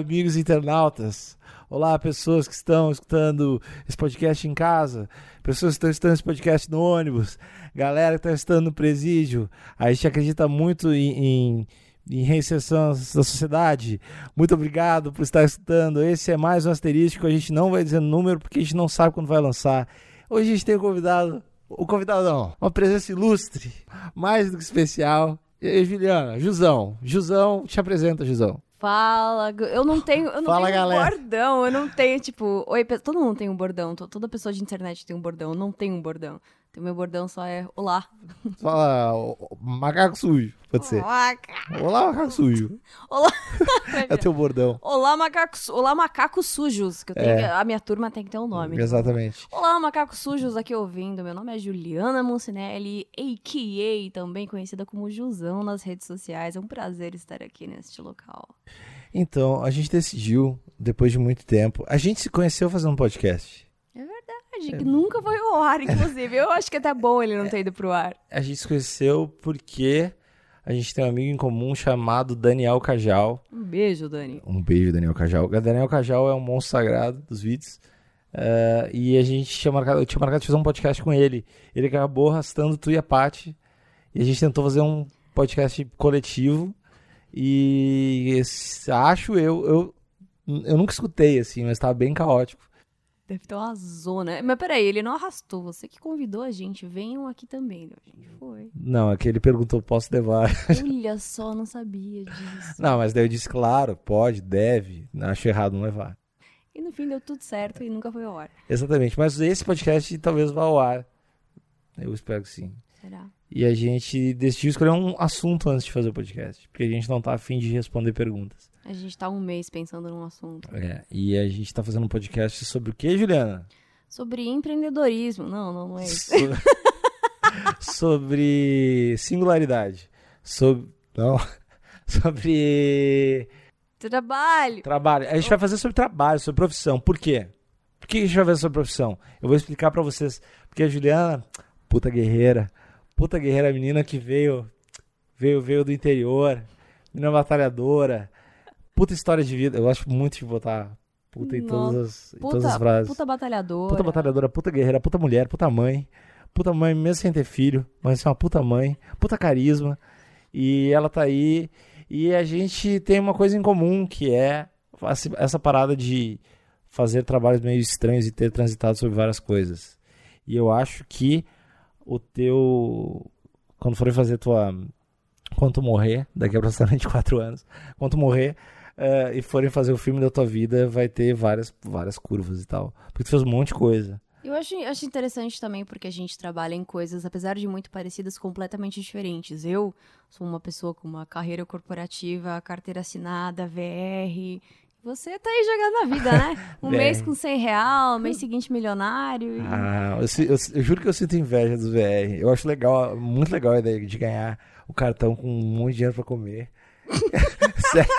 Amigos internautas. Olá, pessoas que estão escutando esse podcast em casa, pessoas que estão escutando esse podcast no ônibus, galera que está escutando no presídio. A gente acredita muito em, em, em reinserção da sociedade. Muito obrigado por estar escutando. Esse é mais um asterístico. A gente não vai dizer número porque a gente não sabe quando vai lançar. Hoje a gente tem um convidado, o convidado não, uma presença ilustre, mais do que especial. E aí, Juliana, Jusão, Jusão, te apresenta, Jusão. Fala, eu não tenho, eu não Fala, tenho galera. bordão, eu não tenho, tipo, oi, todo mundo tem um bordão, to- toda pessoa de internet tem um bordão, eu não tenho um bordão. O meu bordão só é olá. Fala, o macaco sujo, pode ser. Olá, Olá, macaco sujo. Olá. É teu bordão. Olá, macacos, olá, macacos sujos, que É. que- a minha turma tem que ter um nome. Exatamente. Olá, macacos sujos aqui ouvindo. Meu nome é Juliana Moncinelli, a.k.a. também conhecida como Jusão nas redes sociais. É um prazer estar aqui neste local. Então, a gente decidiu, depois de muito tempo, a gente se conheceu fazendo um podcast. É verdade, que nunca foi ao ar, inclusive. Eu acho que é até bom ele não ter ido pro ar. A gente se conheceu porque a gente tem um amigo em comum chamado Daniel Cajal. Um beijo, Dani. Um beijo, Daniel Cajal. O Daniel Cajal é um monstro sagrado dos vídeos. eh, e a gente tinha marcado, eu tinha marcado de fazer um podcast com ele. Ele acabou arrastando tu e a Paty. E a gente tentou fazer um podcast coletivo. E esse- acho eu, eu, eu nunca escutei assim, mas tava bem caótico. Deve ter uma zona. Mas peraí, ele não arrastou. Você que convidou a gente. Venham aqui também. A gente foi. Não, é que ele perguntou, posso levar? Olha só, não sabia disso. Não, mas daí eu disse, claro, pode, deve. Acho errado não levar. E no fim deu tudo certo e nunca foi ao ar. Exatamente, mas esse podcast talvez vá ao ar. Eu espero que sim. Será? E a gente decidiu escolher um assunto antes de fazer o podcast, porque a gente não tá afim de responder perguntas. A gente tá um mês pensando num assunto. É, e a gente tá fazendo um podcast sobre o que, Juliana? Sobre empreendedorismo. Não, não, não é isso. So- sobre singularidade. Sobre. Não. Sobre Trabalho. trabalho. A gente vai fazer sobre trabalho, sobre profissão. Por quê? Por que a gente vai fazer sobre profissão? Eu vou explicar pra vocês. Porque a Juliana, puta guerreira, puta guerreira, menina que veio, veio, veio do interior, menina batalhadora, puta história de vida. Eu gosto muito de botar puta em todas as, em todas as Puta, frases. puta batalhadora. Puta batalhadora, puta guerreira, puta mulher, puta mãe. Puta mãe, mesmo sem ter filho, mas é uma puta mãe, puta carisma. E ela tá aí. E a gente tem uma coisa em comum, que é essa- parada de fazer trabalhos meio estranhos e ter transitado sobre várias coisas. E eu acho que o teu. Quando forem fazer tua. Quando tu morrer, daqui a aproximadamente quatro anos, quando tu morrer, eh, e forem fazer o filme da tua vida, vai ter várias, várias curvas e tal. Porque tu fez um monte de coisa. Eu acho, acho interessante também porque a gente trabalha em coisas, apesar de muito parecidas, completamente diferentes. Eu sou uma pessoa com uma carreira corporativa, carteira assinada, VR. Você tá aí jogando a vida, né? Um mês com 100 real, mês seguinte milionário. e- Ah, eu, eu- eu juro que eu sinto inveja dos VR. Eu acho legal, muito legal a ideia de ganhar o cartão com um monte de dinheiro pra comer. sério,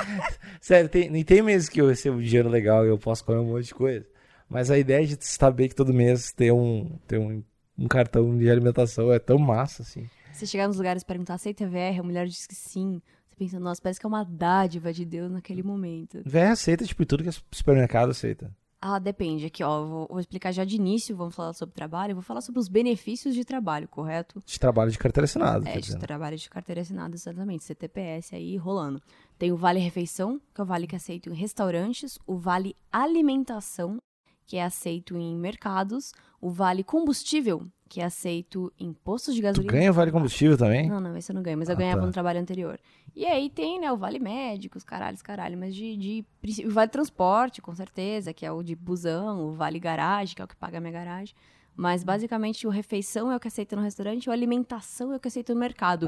sério, tem, tem meses que eu recebo dinheiro legal e eu posso comer um monte de coisa. Mas a ideia de saber que todo mês tem um, tem um, um cartão de alimentação é tão massa, assim. Você chegar nos lugares e perguntar, aceita VR? A mulher diz que sim. Você pensa, nossa, parece que é uma dádiva de Deus naquele momento. VR aceita, tipo, tudo que é supermercado aceita. Ah, depende. Aqui, ó, vou, vou explicar já de início, vamos falar sobre trabalho. Eu vou falar sobre os benefícios de trabalho, correto? De trabalho de carteira assinada, É, de dizer. trabalho de carteira assinada, exatamente. CTPS aí rolando. Tem o Vale Refeição, que é o vale que é aceito em restaurantes. O Vale Alimentação, que é aceito em mercados. O Vale Combustível, que é aceito em postos de Tu gasolina. ganha vale combustível também? Não, não, esse eu não ganho, mas eu Ah, ganhava tá. no trabalho anterior. E aí tem, né, o Vale Médicos, caralhos, caralho, mas de, de o Vale Transporte, com certeza, que é o de busão, o Vale Garagem, que é o que paga a minha garagem. Mas basicamente o refeição é o que aceita no restaurante, o alimentação é o que aceita no mercado.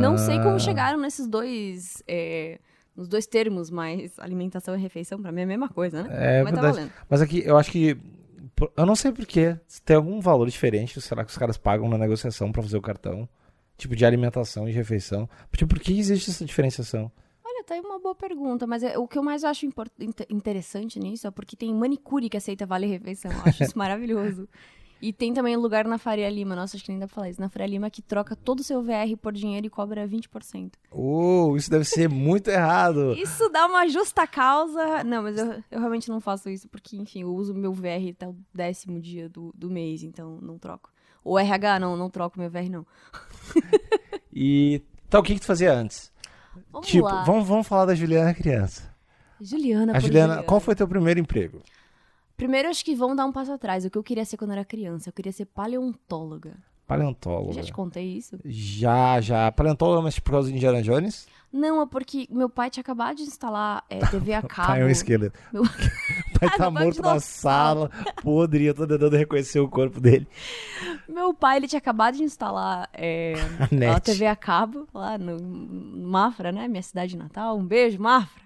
Não sei como Ah. chegaram nesses dois. é, nos dois termos, mas alimentação e refeição, pra mim é a mesma coisa, né? É mas tá verdade. valendo. Mas aqui, eu acho que. Eu não sei porquê. Se tem algum valor diferente, será que os caras pagam na negociação pra fazer o cartão? Tipo, de alimentação e refeição. Tipo, por que existe essa diferenciação? Olha, tá aí uma boa pergunta, mas é- o que eu mais acho interessante nisso é porque tem manicure que aceita vale refeição. Eu acho isso maravilhoso. E tem também lugar na Faria Lima, nossa, acho que nem dá pra falar isso, na Faria Lima que troca todo o seu VR por dinheiro e cobra 20%. Oh, isso deve ser muito errado. Isso dá uma justa causa. Não, mas eu, eu realmente não faço isso porque, enfim, eu uso meu VR até o décimo dia do, do mês, então não troco. O RH, não, não troco meu VR, não. E então o que, que tu fazia antes? Vamos tipo, lá. vamos, vamos falar da Juliana criança. Juliana, A por Juliana, qual foi teu primeiro emprego? Primeiro, acho que vamos dar um passo atrás. O que eu queria ser quando era criança? Eu queria ser paleontóloga. Paleontóloga. já te contei isso? Já, já. Paleontóloga, mas por causa de Indiana Jones? Não, é porque meu pai tinha acabado de instalar é, TV a cabo. Pai é um esqueleto. Meu- pai tá morto na sala, podre, eu tô tentando reconhecer o corpo dele. Meu pai, ele tinha acabado de instalar é, A TV a cabo lá no Mafra, né? Minha cidade natal. Um beijo, Mafra.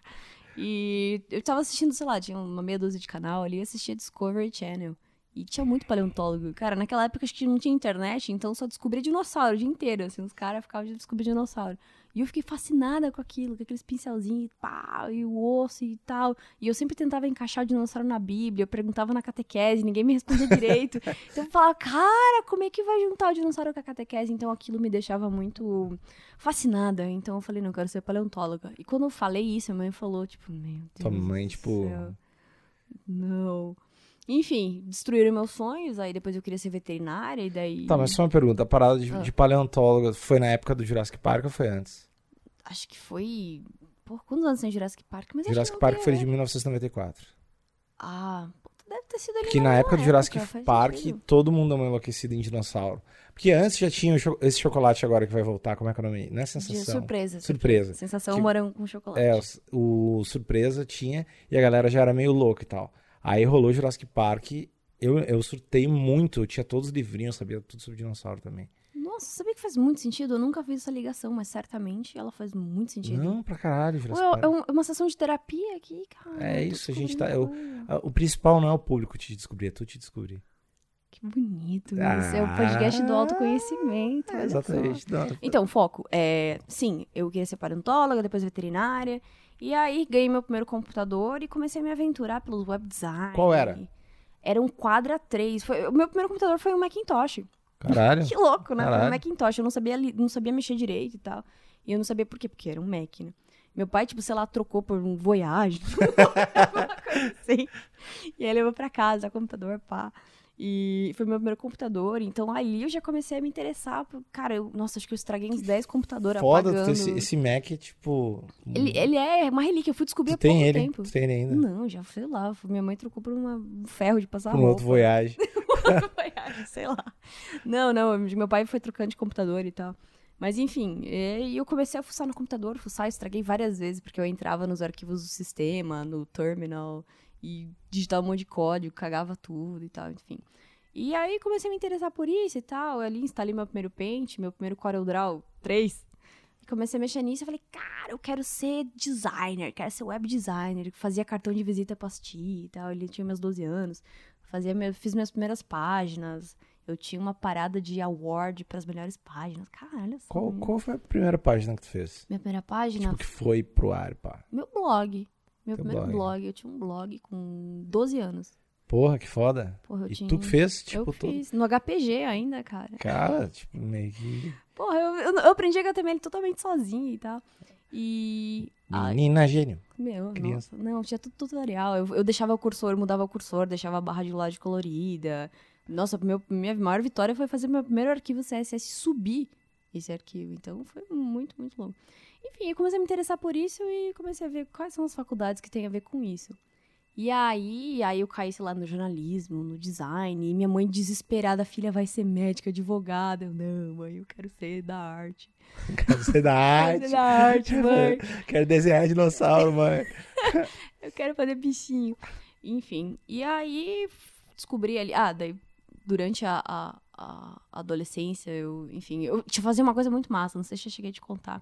E eu tava assistindo, sei lá, tinha uma meia dúzia de canal ali, assistia Discovery Channel. E tinha muito paleontólogo. Cara, naquela época acho que não tinha internet, então só descobria dinossauro o dia inteiro. Assim, os caras ficavam de descobrir dinossauro. E eu fiquei fascinada com aquilo, com aqueles pincelzinhos e pá, e o osso e tal. E eu sempre tentava encaixar o dinossauro na Bíblia, eu perguntava na catequese, ninguém me respondia direito. Então eu falava, cara, como é que vai juntar o dinossauro com a catequese? Então aquilo me deixava muito fascinada. Então eu falei, não, eu quero ser paleontóloga. E quando eu falei isso, a mãe falou, tipo, meu Deus. Tua mãe, tipo- céu. Não. Enfim, destruíram meus sonhos, aí depois eu queria ser veterinária, e daí. Tá, mas só uma pergunta. A parada de, Ah. de paleontóloga foi na época do Jurassic Park ou foi antes? Acho que foi. Pô, quantos anos tem Jurassic Park? Mas Jurassic que Park foi de 1994. Ah, deve ter sido ali Que na época do Jurassic Park, todo mundo é enlouquecido em dinossauro. Porque antes já tinha cho- esse chocolate agora que vai voltar, como é que é o nome? Não é De sensação. surpresa. Surpresa. Sensação Tipo, morango com chocolate. É, o, o surpresa tinha e a galera já era meio louca e tal. Aí rolou Jurassic Park, eu, eu surtei muito, eu tinha todos os livrinhos, sabia tudo sobre dinossauro também. Nossa, sabia que faz muito sentido? Eu nunca fiz essa ligação, mas certamente ela faz muito sentido. Não, pra caralho, Jurassic Ué, Park. é um- é uma sessão de terapia aqui, cara. É eu isso, a gente tá-. Ah, O principal não é o público te descobrir, é tu te descobrir. Que bonito isso. Ah, é o podcast do autoconhecimento. É, exatamente. Não, Então, foco. É, sim, eu queria ser paleontóloga, depois veterinária. E aí ganhei meu primeiro computador e comecei a me aventurar pelo web design. Qual era? Era um Quadra 3. Foi, o meu primeiro computador foi um Macintosh. Caralho. Que louco, né? Foi Caralho. um Macintosh. Eu não sabia, não sabia mexer direito e tal. E eu não sabia por quê, porque era um Mac, né? Meu pai, tipo, sei lá, trocou por um Voyage. Uma coisa assim. E aí levou pra casa, computador, pá. E foi meu primeiro computador. Então ali eu já comecei a me interessar. por- Cara, eu, nossa, acho que eu estraguei uns 10 computadores Foda, apagando. esse, esse Mac é tipo. Ele, ele é uma relíquia. Eu fui descobrir tu há pouco tem ele, tempo. tu tem ele ainda. Não, já sei lá. Minha mãe trocou por uma- um ferro de passar Por um outro Voyage. Voyage, sei lá. Não, não, meu pai foi trocando de computador e tal. Mas enfim, e eu comecei a fuçar no computador, fuçar, estraguei várias vezes, porque eu entrava nos arquivos do sistema, no terminal, e digitava um monte de código, cagava tudo e tal, enfim. E aí comecei a me interessar por isso e tal. Eu ali instalei meu primeiro Paint, meu primeiro CorelDRAW 3. E comecei a mexer nisso e falei, cara, eu quero ser designer, quero ser web designer. Fazia cartão de visita pra assistir e tal. Ele tinha meus 12 anos. Fazia meu- fiz minhas primeiras páginas. Eu tinha uma parada de award pras melhores páginas. Cara, olha só. Qual, qual foi a primeira página que tu fez? Minha primeira página, Tipo, que foi pro ar, pá. meu blog. Meu Teu primeiro blog. blog. Eu tinha um blog com 12 anos. Porra, que foda. Porra, eu E tinha. tu que fez, tipo, eu tudo. fiz. No HPG ainda, cara. Cara, tipo, meio que. Porra, eu, eu, eu aprendi HTML totalmente sozinha e tal. E. ai, Menina gênio. Meu, Criança. nossa. Não, tinha tudo tutorial. Eu, eu deixava o cursor, mudava o cursor, deixava a barra de lado colorida. Nossa, meu, minha maior vitória foi fazer meu primeiro arquivo CSS subir esse arquivo. Então foi muito, muito longo. Enfim, eu comecei a me interessar por isso e comecei a ver quais são as faculdades que tem a ver com isso. E aí, aí eu caí, sei lá, no jornalismo, no design, e minha mãe desesperada, filha vai ser médica, advogada. Eu, não, mãe, eu quero ser da arte. Quero ser da Quero arte. ser da arte, mãe. Quero desenhar dinossauro, mãe. Eu quero fazer bichinho. Enfim. E aí descobri ali. Ah, daí durante a, a, a adolescência, eu, enfim, eu tinha fazer uma coisa muito massa, não sei se eu cheguei a te contar.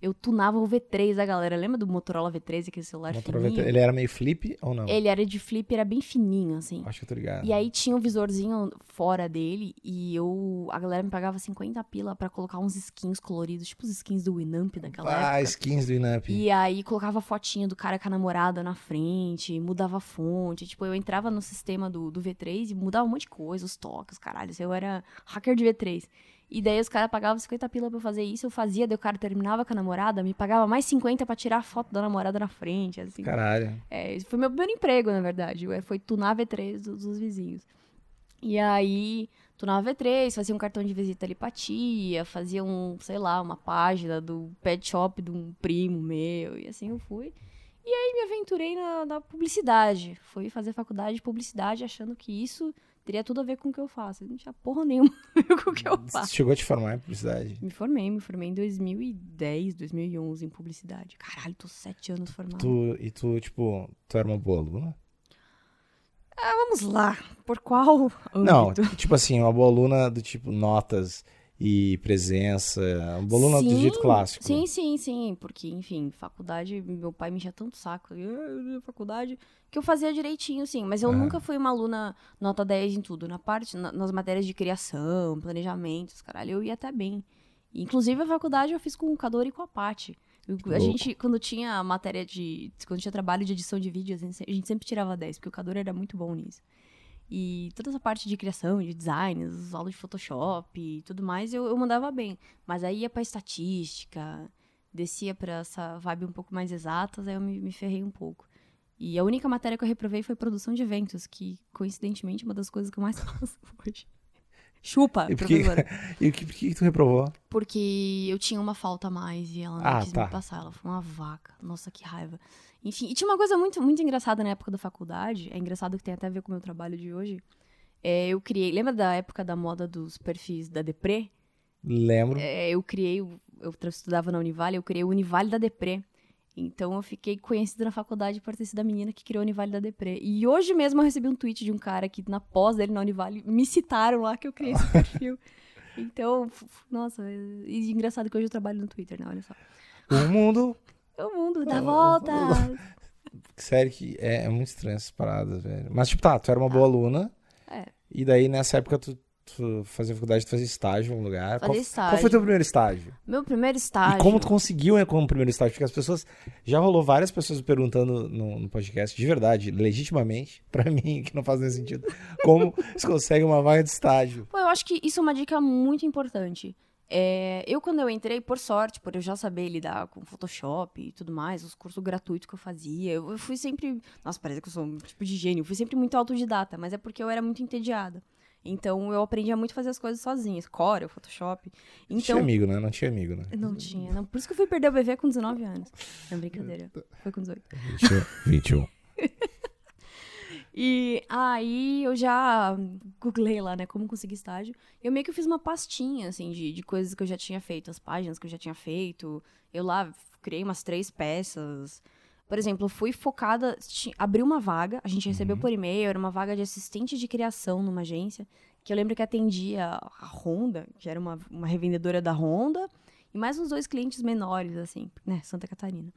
Eu tunava o V3 da galera. Lembra do Motorola V3, aquele celular Motorola fininho? VT. Ele era meio flip ou não? Ele era de flip, era bem fininho, assim. Acho que eu tô ligado. E aí tinha um visorzinho fora dele e eu a galera me pagava 50 pila pra colocar uns skins coloridos, tipo os skins do Winamp daquela Ah, época. skins do Inamp. E aí colocava fotinha do cara com a namorada na frente, mudava a fonte. Tipo, eu entrava no sistema do, do V3 e mudava um monte de coisa, os toques, os caralhos. Eu era hacker de V3. E daí os caras pagavam 50 pila pra eu fazer isso, eu fazia, daí o cara terminava com a namorada, me pagava mais 50 pra tirar a foto da namorada na frente, assim. Caralho. É, foi meu primeiro emprego, na verdade. Eu- Foi tunar V3 dos, dos vizinhos. E aí, tunava V3, fazia um cartão de visita ali pra tia, fazia um, sei lá, uma página do pet shop de um primo meu, e assim eu fui. E aí me aventurei na, na publicidade. Fui fazer faculdade de publicidade achando que isso teria tudo a ver com o que eu faço. Não tinha porra nenhuma com o que eu Você faço. chegou a te formar em publicidade? Me formei, me formei em 2010, 2011 em publicidade. Caralho, tô sete anos formada. Tu, e tu, tipo, tu era uma boa aluna? Vamos lá, por qual Não, âmbito? tipo assim, uma boa aluna do tipo notas e presença. Uma boa aluna do Sim, jeito clássico. Sim, sim, sim. Porque, enfim, faculdade, meu pai me enchia tanto saco. "Ah, Faculdade, que eu fazia direitinho, sim. Mas eu nunca fui uma aluna nota 10 em tudo. Na parte, na- nas matérias de criação, planejamentos, caralho, eu ia até bem. Inclusive, a faculdade eu fiz com o Cador e com a Paty. Eu- A Louco. gente, quando tinha a matéria de. Quando tinha trabalho de edição de vídeo, a gente a gente sempre tirava 10, porque o Cador era muito bom nisso. E toda essa parte de criação, de design, as aulas de Photoshop e tudo mais, eu, eu mandava bem. Mas aí ia pra estatística, descia pra essa vibe um pouco mais exatas, aí eu me, me ferrei um pouco. E a única matéria que eu reprovei foi produção de eventos, que coincidentemente é uma das coisas que eu mais faço hoje. Chupa, E por que- professora. E que, por que tu reprovou? Porque eu tinha uma falta a mais e ela não Ah, quis tá. me passar. Ela foi uma vaca. Nossa, que raiva. Enfim, e tinha uma coisa muito, muito engraçada na época da faculdade. É engraçado que tem até a ver com o meu trabalho de hoje. É, eu criei. Lembra da época da moda dos perfis da Deprê? Lembro. É, eu criei. Eu estudava na Univale, eu criei o Univale da Deprê. Então eu fiquei conhecida na faculdade por ter sido a menina que criou o Univale da Deprê. E hoje mesmo eu recebi um tweet de um cara que na pós dele na Univale me citaram lá que eu criei esse perfil. Então, nossa, e engraçado que hoje eu trabalho no Twitter, né? Olha só. O mundo. O mundo dá Ah, volta. Sério que é, é muito estranho essas paradas, velho. Mas, tipo, tá, tu era uma boa aluna. É. E daí, nessa época, tu, tu fazia faculdade, tu fazia estágio em algum lugar. Fazia qual, estágio. qual foi teu primeiro estágio? Meu primeiro estágio. E como tu conseguiu, né, como primeiro estágio? Porque as pessoas. Já rolou várias pessoas perguntando no, no podcast, de verdade, legitimamente, pra mim, que não faz nenhum sentido, como se consegue uma vaga de estágio. Pô, eu acho que isso é uma dica muito importante. É, eu, quando eu entrei, por sorte, por eu já saber lidar com Photoshop e tudo mais, os cursos gratuitos que eu fazia, eu, eu fui sempre. Nossa, parece que eu sou um tipo de gênio. Eu fui sempre muito autodidata, mas é porque eu era muito entediada. Então, eu aprendia muito a fazer as coisas sozinha. Corel, Photoshop. Não tinha Então. amigo, né? Não tinha amigo, né? Não tinha. Não. Por isso que eu fui perder o bebê com 19 anos. Não, brincadeira. Foi com 18. 21. E aí eu já googlei lá, né, como conseguir estágio. Eu meio que fiz uma pastinha, assim, de, de coisas que eu já tinha feito, as páginas que eu já tinha feito. Eu lá criei umas três peças. Por exemplo, fui focada, abri uma vaga, a gente recebeu por e-mail, era uma vaga de assistente de criação numa agência, que eu lembro que atendia a Honda, que era uma, uma revendedora da Honda, e mais uns dois clientes menores, assim, né, Santa Catarina.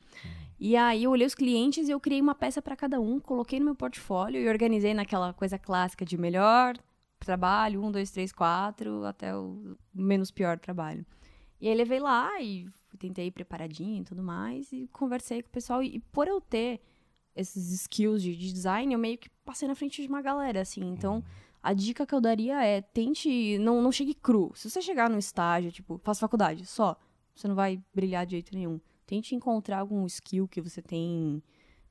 E aí eu olhei os clientes e eu criei uma peça para cada um, coloquei no meu portfólio e organizei naquela coisa clássica de melhor trabalho, um, dois, três, quatro, até o menos pior trabalho. E aí levei lá e tentei ir preparadinho e tudo mais, e conversei com o pessoal. E, por eu ter esses skills de, de design, eu meio que passei na frente de uma galera, assim. Então, a dica que eu daria é, tente, não, não chegue cru. Se você chegar no estágio, tipo, faça faculdade, só, você não vai brilhar de jeito nenhum. Tente encontrar algum skill que você tem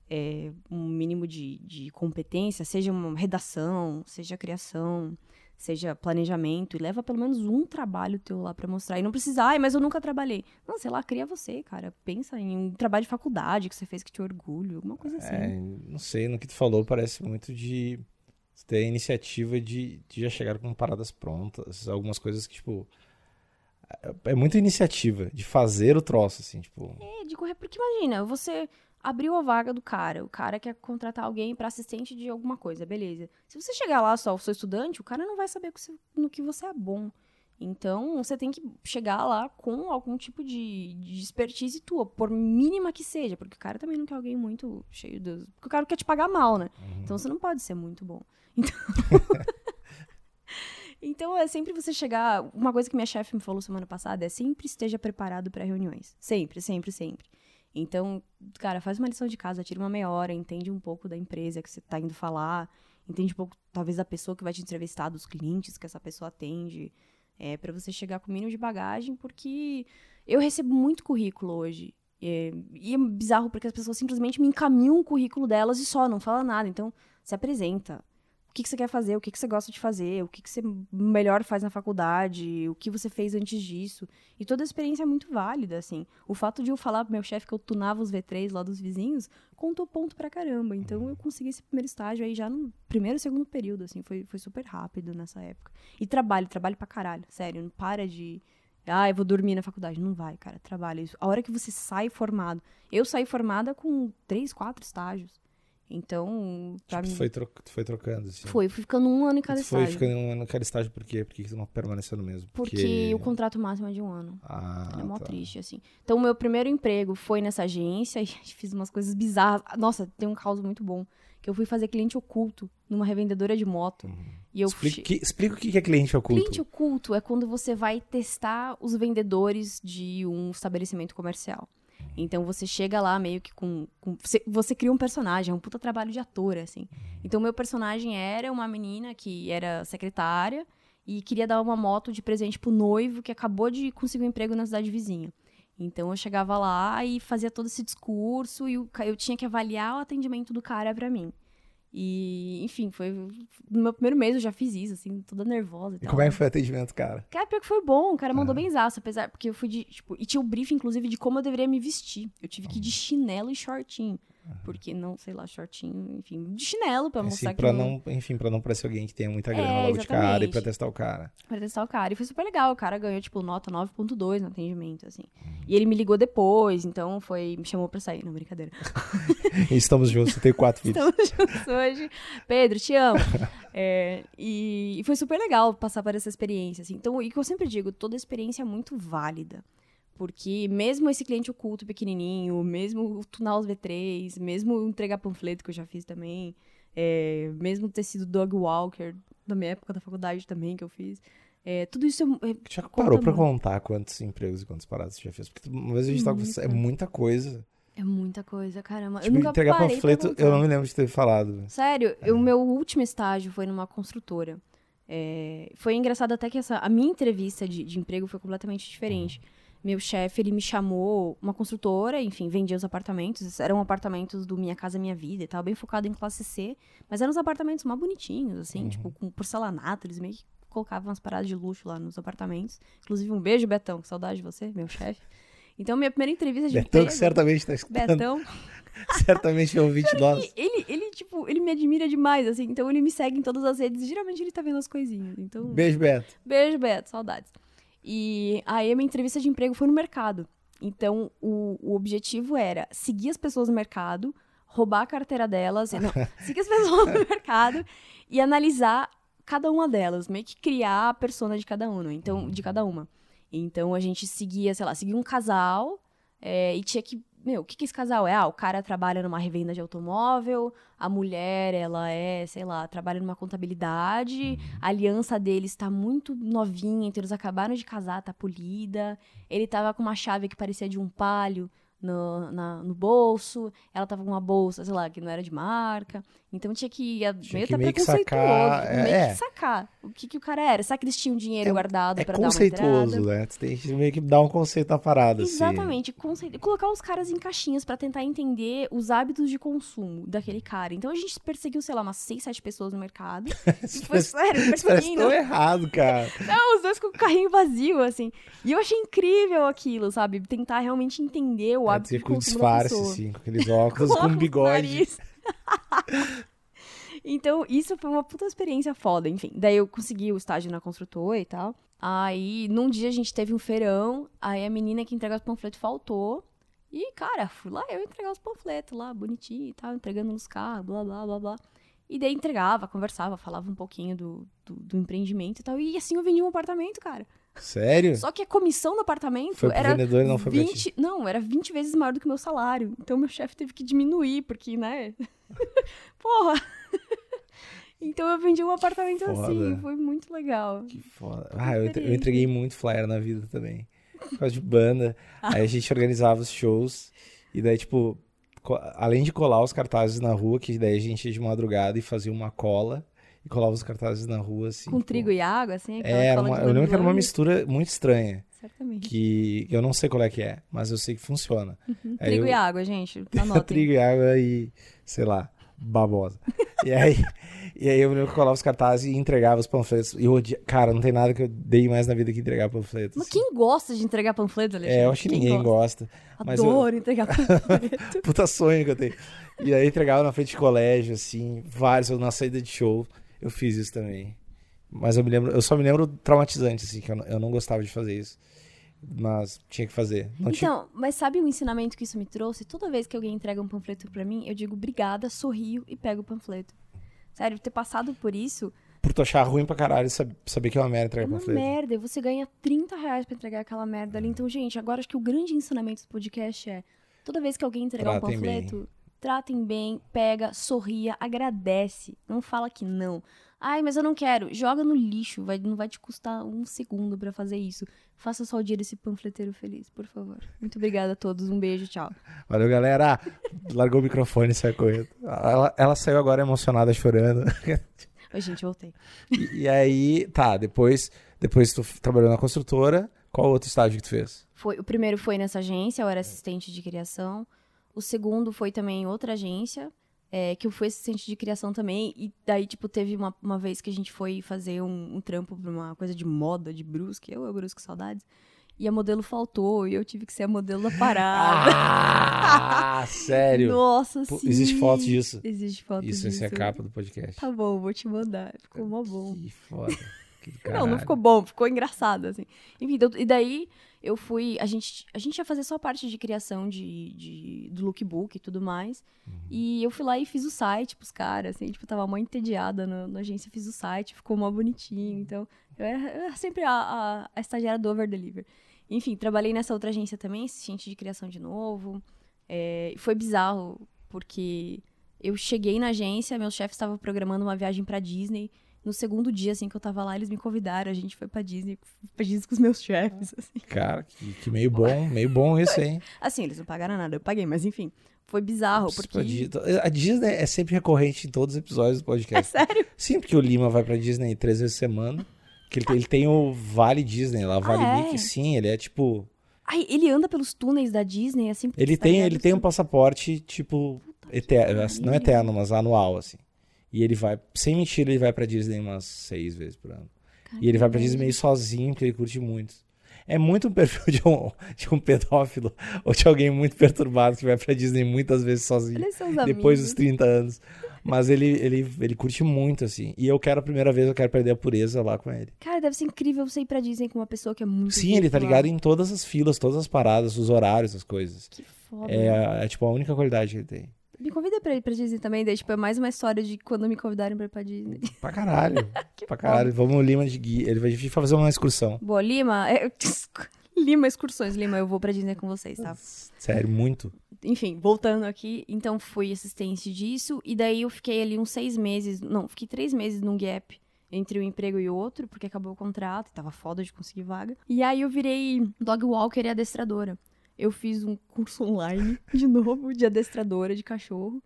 é, um mínimo de, de competência, seja uma redação, seja criação, seja planejamento, e leva pelo menos um trabalho teu lá pra mostrar. E não precisa, ai, mas eu nunca trabalhei. Não, sei lá, cria você, cara. Pensa em um trabalho de faculdade que você fez que te orgulho, alguma coisa assim. É, não sei, no que tu falou parece muito de ter a iniciativa de, de já chegar com paradas prontas, algumas coisas que, tipo. é- É muita iniciativa de fazer o troço, assim, tipo. É, de correr, porque imagina, você abriu a vaga do cara, o cara quer contratar alguém pra assistente de alguma coisa, beleza. Se você chegar lá só, sou estudante, o cara não vai saber você- no que você é bom. Então, você tem que chegar lá com algum tipo de, de expertise tua, por mínima que seja, porque o cara também não quer alguém muito cheio dos. Porque o cara quer te pagar mal, né? Uhum. Então você não pode ser muito bom. Então. então é sempre você chegar. Uma coisa que minha chefe me falou semana passada é sempre esteja preparado para reuniões. Sempre, sempre, sempre. Então, cara, faz uma lição de casa, tira uma meia hora, entende um pouco da empresa que você tá indo falar, entende um pouco, talvez, da pessoa que vai te entrevistar, dos clientes que essa pessoa atende. É, para você chegar com o mínimo de bagagem, porque eu recebo muito currículo hoje. É, e é bizarro porque as pessoas simplesmente me encaminham o currículo delas e só, não fala nada. Então, se apresenta. O que, que você quer fazer, o que, que você gosta de fazer, o que, que você melhor faz na faculdade, o que você fez antes disso. E toda a experiência é muito válida, assim. O fato de eu falar pro meu chefe que eu tunava os V3 lá dos vizinhos, contou ponto pra caramba. Então eu consegui esse primeiro estágio aí já no primeiro segundo período, assim. Foi, foi super rápido nessa época. E trabalho, trabalho pra caralho, sério. Não para de. Ah, eu vou dormir na faculdade. Não vai, cara. Trabalha. A hora que você sai formado. Eu saí formada com três, quatro estágios. Então, pra Tipo, mim. foi, tro foi trocando, assim. Foi, fui ficando um ano em cada Tu foi estágio. ficando um ano naquele estágio por quê? Por que não permaneceu no mesmo? Porque o contrato máximo é de um ano. Ah, é mó tá. triste, assim. Então, o meu primeiro emprego foi nessa agência e fiz umas coisas bizarras. Nossa, tem um caos muito bom. Que eu fui fazer cliente oculto numa revendedora de moto. E eu Explica, que, explica o que é cliente oculto. Cliente oculto é quando você vai testar os vendedores de um estabelecimento comercial. Então você chega lá meio que com. com- você, você cria um personagem, é um puta trabalho de ator, assim. Então meu personagem era uma menina que era secretária e queria dar uma moto de presente pro noivo que acabou de conseguir um emprego na cidade vizinha. Então eu chegava lá e fazia todo esse discurso e ca- eu tinha que avaliar o atendimento do cara pra mim. E, enfim, foi. No meu primeiro mês eu já fiz isso, assim, toda nervosa e, E tal. como é que foi o atendimento, cara? Cara, pior que foi bom, o cara mandou Ah. bem benzaço, apesar, porque eu fui de, tipo, e tinha o briefing, inclusive, de como eu deveria me vestir. Eu tive que ir de chinelo e shortinho, porque não, sei lá, shortinho, enfim, de chinelo pra mostrar Assim, que pra não... não, enfim, pra não parecer alguém que tenha muita É, grana logo de cara e exatamente. pra testar o cara. Pra testar o cara, e foi super legal, o cara ganhou, tipo, nota 9.2 no atendimento, assim. Uhum. E ele me ligou depois, então foi, me chamou pra sair, não, brincadeira. Estamos juntos, eu tenho quatro filhos. Estamos juntos hoje. Pedro, te amo. É, e, e foi super legal passar por essa experiência, assim. Então, e que eu sempre digo, toda experiência é muito válida. Porque mesmo esse cliente oculto pequenininho, mesmo tunar os V3, mesmo entregar panfleto que eu já fiz também, é, mesmo ter sido dog walker na minha época da faculdade também que eu fiz, é, tudo isso é, é Já parou pra muito. contar quantos empregos e quantas paradas você já fez? Porque uma vez a gente tava com você, é Muita. muita coisa. é muita coisa, caramba. Tipo, eu nunca entregar panfleto, eu não me lembro de ter falado. Sério, o meu último estágio foi numa construtora. É, foi engraçado até que essa, a minha entrevista de, de emprego foi completamente diferente. Meu chefe, ele me chamou, uma construtora, enfim, vendia os apartamentos. Eram apartamentos do Minha Casa Minha Vida e tal, bem focado em classe C. Mas eram os apartamentos mais bonitinhos, assim, tipo, com porcelanato. Eles meio que colocavam umas paradas de luxo lá nos apartamentos. Inclusive, um beijo, Betão, que saudade de você, meu chefe. Então, minha primeira entrevista de Betão que certamente tá escutando. Betão. certamente é um ouvinte nosso. Ele, ele, tipo, ele me admira demais, assim. Então ele me segue em todas as redes. Geralmente ele tá vendo as coisinhas. Então, Beijo, Beto. beijo, Beto, saudades. E aí a minha entrevista de emprego foi no mercado. Então o, o objetivo era seguir as pessoas no mercado, roubar a carteira delas, não, seguir as pessoas no mercado e analisar cada uma delas, meio que criar a persona de cada uma, então, de cada uma. Então a gente seguia, sei lá, seguia um casal é, e tinha que. Meu, o que, que esse casal é? Ah, o cara trabalha numa revenda de automóvel, a mulher, ela é, sei lá, trabalha numa contabilidade, a aliança deles tá muito novinha, então eles acabaram de casar, tá polida. Ele tava com uma chave que parecia de um palio no, na- no bolso, ela tava com uma bolsa, sei lá, que não era de marca. Então tinha que ir Tinha meio que até meio que preconceituoso, sacar, é, meio é. que sacar o que, que o cara era. Será que eles tinham dinheiro É- guardado É pra dar uma conceituoso, né? Tu tem que meio que dar um conceito na parada, assim. Exatamente, conce- colocar os caras em caixinhas pra tentar entender os hábitos de consumo daquele cara. Então a gente perseguiu, sei lá, umas seis, sete pessoas no mercado. Isso foi sério, perseguindo. tão errado, cara. Não, os dois com o carrinho vazio, assim. E eu achei incrível aquilo, sabe? Tentar realmente entender o Pode hábito de com consumo da disfarce, pessoa. assim, com aqueles óculos, com um bigode. então, isso foi uma puta experiência foda, enfim. Daí eu consegui o estágio na construtora e tal. Aí, num dia a gente teve um feirão, aí a menina que entregava os panfletos faltou. E, cara, fui lá eu entregar os panfletos lá, bonitinho e tal, entregando nos carros, blá, blá, blá, blá. E daí entregava, conversava, falava um pouquinho do, do, do empreendimento e tal. E assim eu vendi um apartamento, cara. Sério? Só que a comissão do apartamento Foi era vendedor não foi pra ti. 20, não, era 20 vezes maior do que o meu salário. Então meu chefe teve que diminuir, porque, né? Porra! então eu vendi um apartamento Foda. assim, foi muito legal. Que foda. Ah, eu, eu entreguei muito flyer na vida também. Por causa de banda. Aí a gente organizava os shows. E daí, tipo, além de colar os cartazes na rua, que daí a gente ia de madrugada e fazia uma cola e colava os cartazes na rua, assim. Com tipo, trigo e água, assim, É, uma- eu lembro que era uma mistura muito estranha. Certamente. Que eu não sei qual é que é, mas eu sei que funciona. Aí Trigo eu- e água, gente. Anotem. trigo e água e, sei lá, babosa. e aí, e aí eu lembro que eu colava os cartazes e entregava os panfletos. E eu odia... Cara, não tem nada que eu dei mais na vida que entregar panfletos. Mas quem gosta de entregar panfleto, Alexandre? É, eu acho que Quem ninguém gosta. mas eu- Adoro entregar panfleto. Puta sonho que eu tenho. E aí entregava na frente de colégio, assim, vários, eu na saída de show, eu fiz isso também. Mas eu me lembro, eu só me lembro traumatizante, assim, que eu não, eu não gostava de fazer isso. Mas tinha que fazer. Não tinha... Então, mas sabe o ensinamento que isso me trouxe? Toda vez que alguém entrega um panfleto pra mim, eu digo obrigada, sorrio e pego o panfleto. Sério, ter passado por isso Por tu achar ruim pra caralho sab- saber que é uma merda é entregar uma panfleto. merda. E você ganha 30 reais pra entregar aquela merda ali. Então, gente, agora acho que o grande ensinamento do podcast é: toda vez que alguém entregar um Tratem bem. Tratem bem, pega, sorria, agradece. Não fala que não. Ai, mas eu não quero. Joga no lixo. Vai, não vai te custar um segundo pra fazer isso. Faça só o dia desse panfleteiro feliz, por favor. Muito obrigada a todos. Um beijo, tchau. Valeu, galera. Largou o microfone e saiu correndo. Ela, ela saiu agora emocionada, chorando. Oi, gente, voltei. E, e aí, tá, depois, depois tu trabalhou na construtora, qual outro estágio que tu fez? Foi, o primeiro foi nessa agência, eu era assistente de criação. O segundo foi também em outra agência, é, que eu fui assistente de criação também. E daí, tipo, teve uma, uma vez que a gente foi fazer um, um trampo pra uma coisa de moda, de Brusque. Eu, eu Brusque, saudades. E a modelo faltou, e eu tive que ser a modelo da parada. Ah, sério? Nossa, Pô, sim. Existe foto disso? Existe foto Isso, disso. essa é a capa do podcast. Tá bom, vou te mandar. Ficou mó bom. Que foda. Não, não ficou bom, ficou engraçado, assim. Enfim, então, e daí eu fui. A gente, a gente ia fazer só a parte de criação de, de- do lookbook e tudo mais. Uhum. E eu fui lá e fiz o site pros caras, assim, tipo, tava mó entediada na, na agência, fiz o site, ficou mó bonitinho. Então, eu era, eu era sempre a, a, a estagiária do Over Deliver. Enfim, trabalhei nessa outra agência também, assistente de criação de novo. É, foi bizarro, porque eu cheguei na agência, meu chefe estava programando uma viagem pra Disney. No segundo dia, assim, que eu tava lá, eles me convidaram, a gente foi pra Disney, pra Disney com os meus chefes, assim. Cara, que, que meio bom, meio bom isso, hein? Assim, eles não pagaram nada, eu paguei, mas enfim, foi bizarro, porque... A Disney é sempre recorrente em todos os episódios do É podcast. sério? Sim, porque o Lima vai pra Disney três vezes por semana. Que ele, tem- ele tem o Vale Disney lá, Vale é? Mickey. Sim, ele é tipo. Ai, ele anda pelos túneis da Disney, assim... Ele tem, ele tem um passaporte, tipo, eterno, não pariu. eterno, mas anual, assim. E ele vai, sem mentira, ele vai pra Disney umas seis vezes por ano. Cara, E ele vai pra. Disney meio sozinho, porque ele curte muito. É muito um perfil de um, de um pedófilo ou de alguém muito perturbado que vai pra Disney muitas vezes sozinho, depois amigos. dos 30 anos. Mas ele, ele, ele curte muito, assim. E eu quero a primeira vez, eu quero perder a pureza lá com ele. Cara, deve ser incrível você ir pra Disney com uma pessoa que é muito Sim, ele tá ligado em todas as filas, todas as paradas, os horários, as coisas. Que foda. É, é tipo a única qualidade que ele tem. Me convida pra ir pra Disney também, daí, tipo, é mais uma história de quando me convidaram pra ir pra Disney. Pra caralho. Pra caralho. Vamos no Lima de guia. Ele vai fazer uma excursão. Boa, Lima, é... Lima Excursões, Lima, eu vou pra Disney com vocês, tá? Sério, muito. enfim, voltando aqui, então fui assistente disso, e daí eu fiquei ali uns seis meses, não, fiquei três meses num gap entre um emprego e outro, porque acabou o contrato, e tava foda de conseguir vaga. E aí eu virei dog walker e adestradora. Eu fiz um curso online, de novo, de adestradora de cachorro.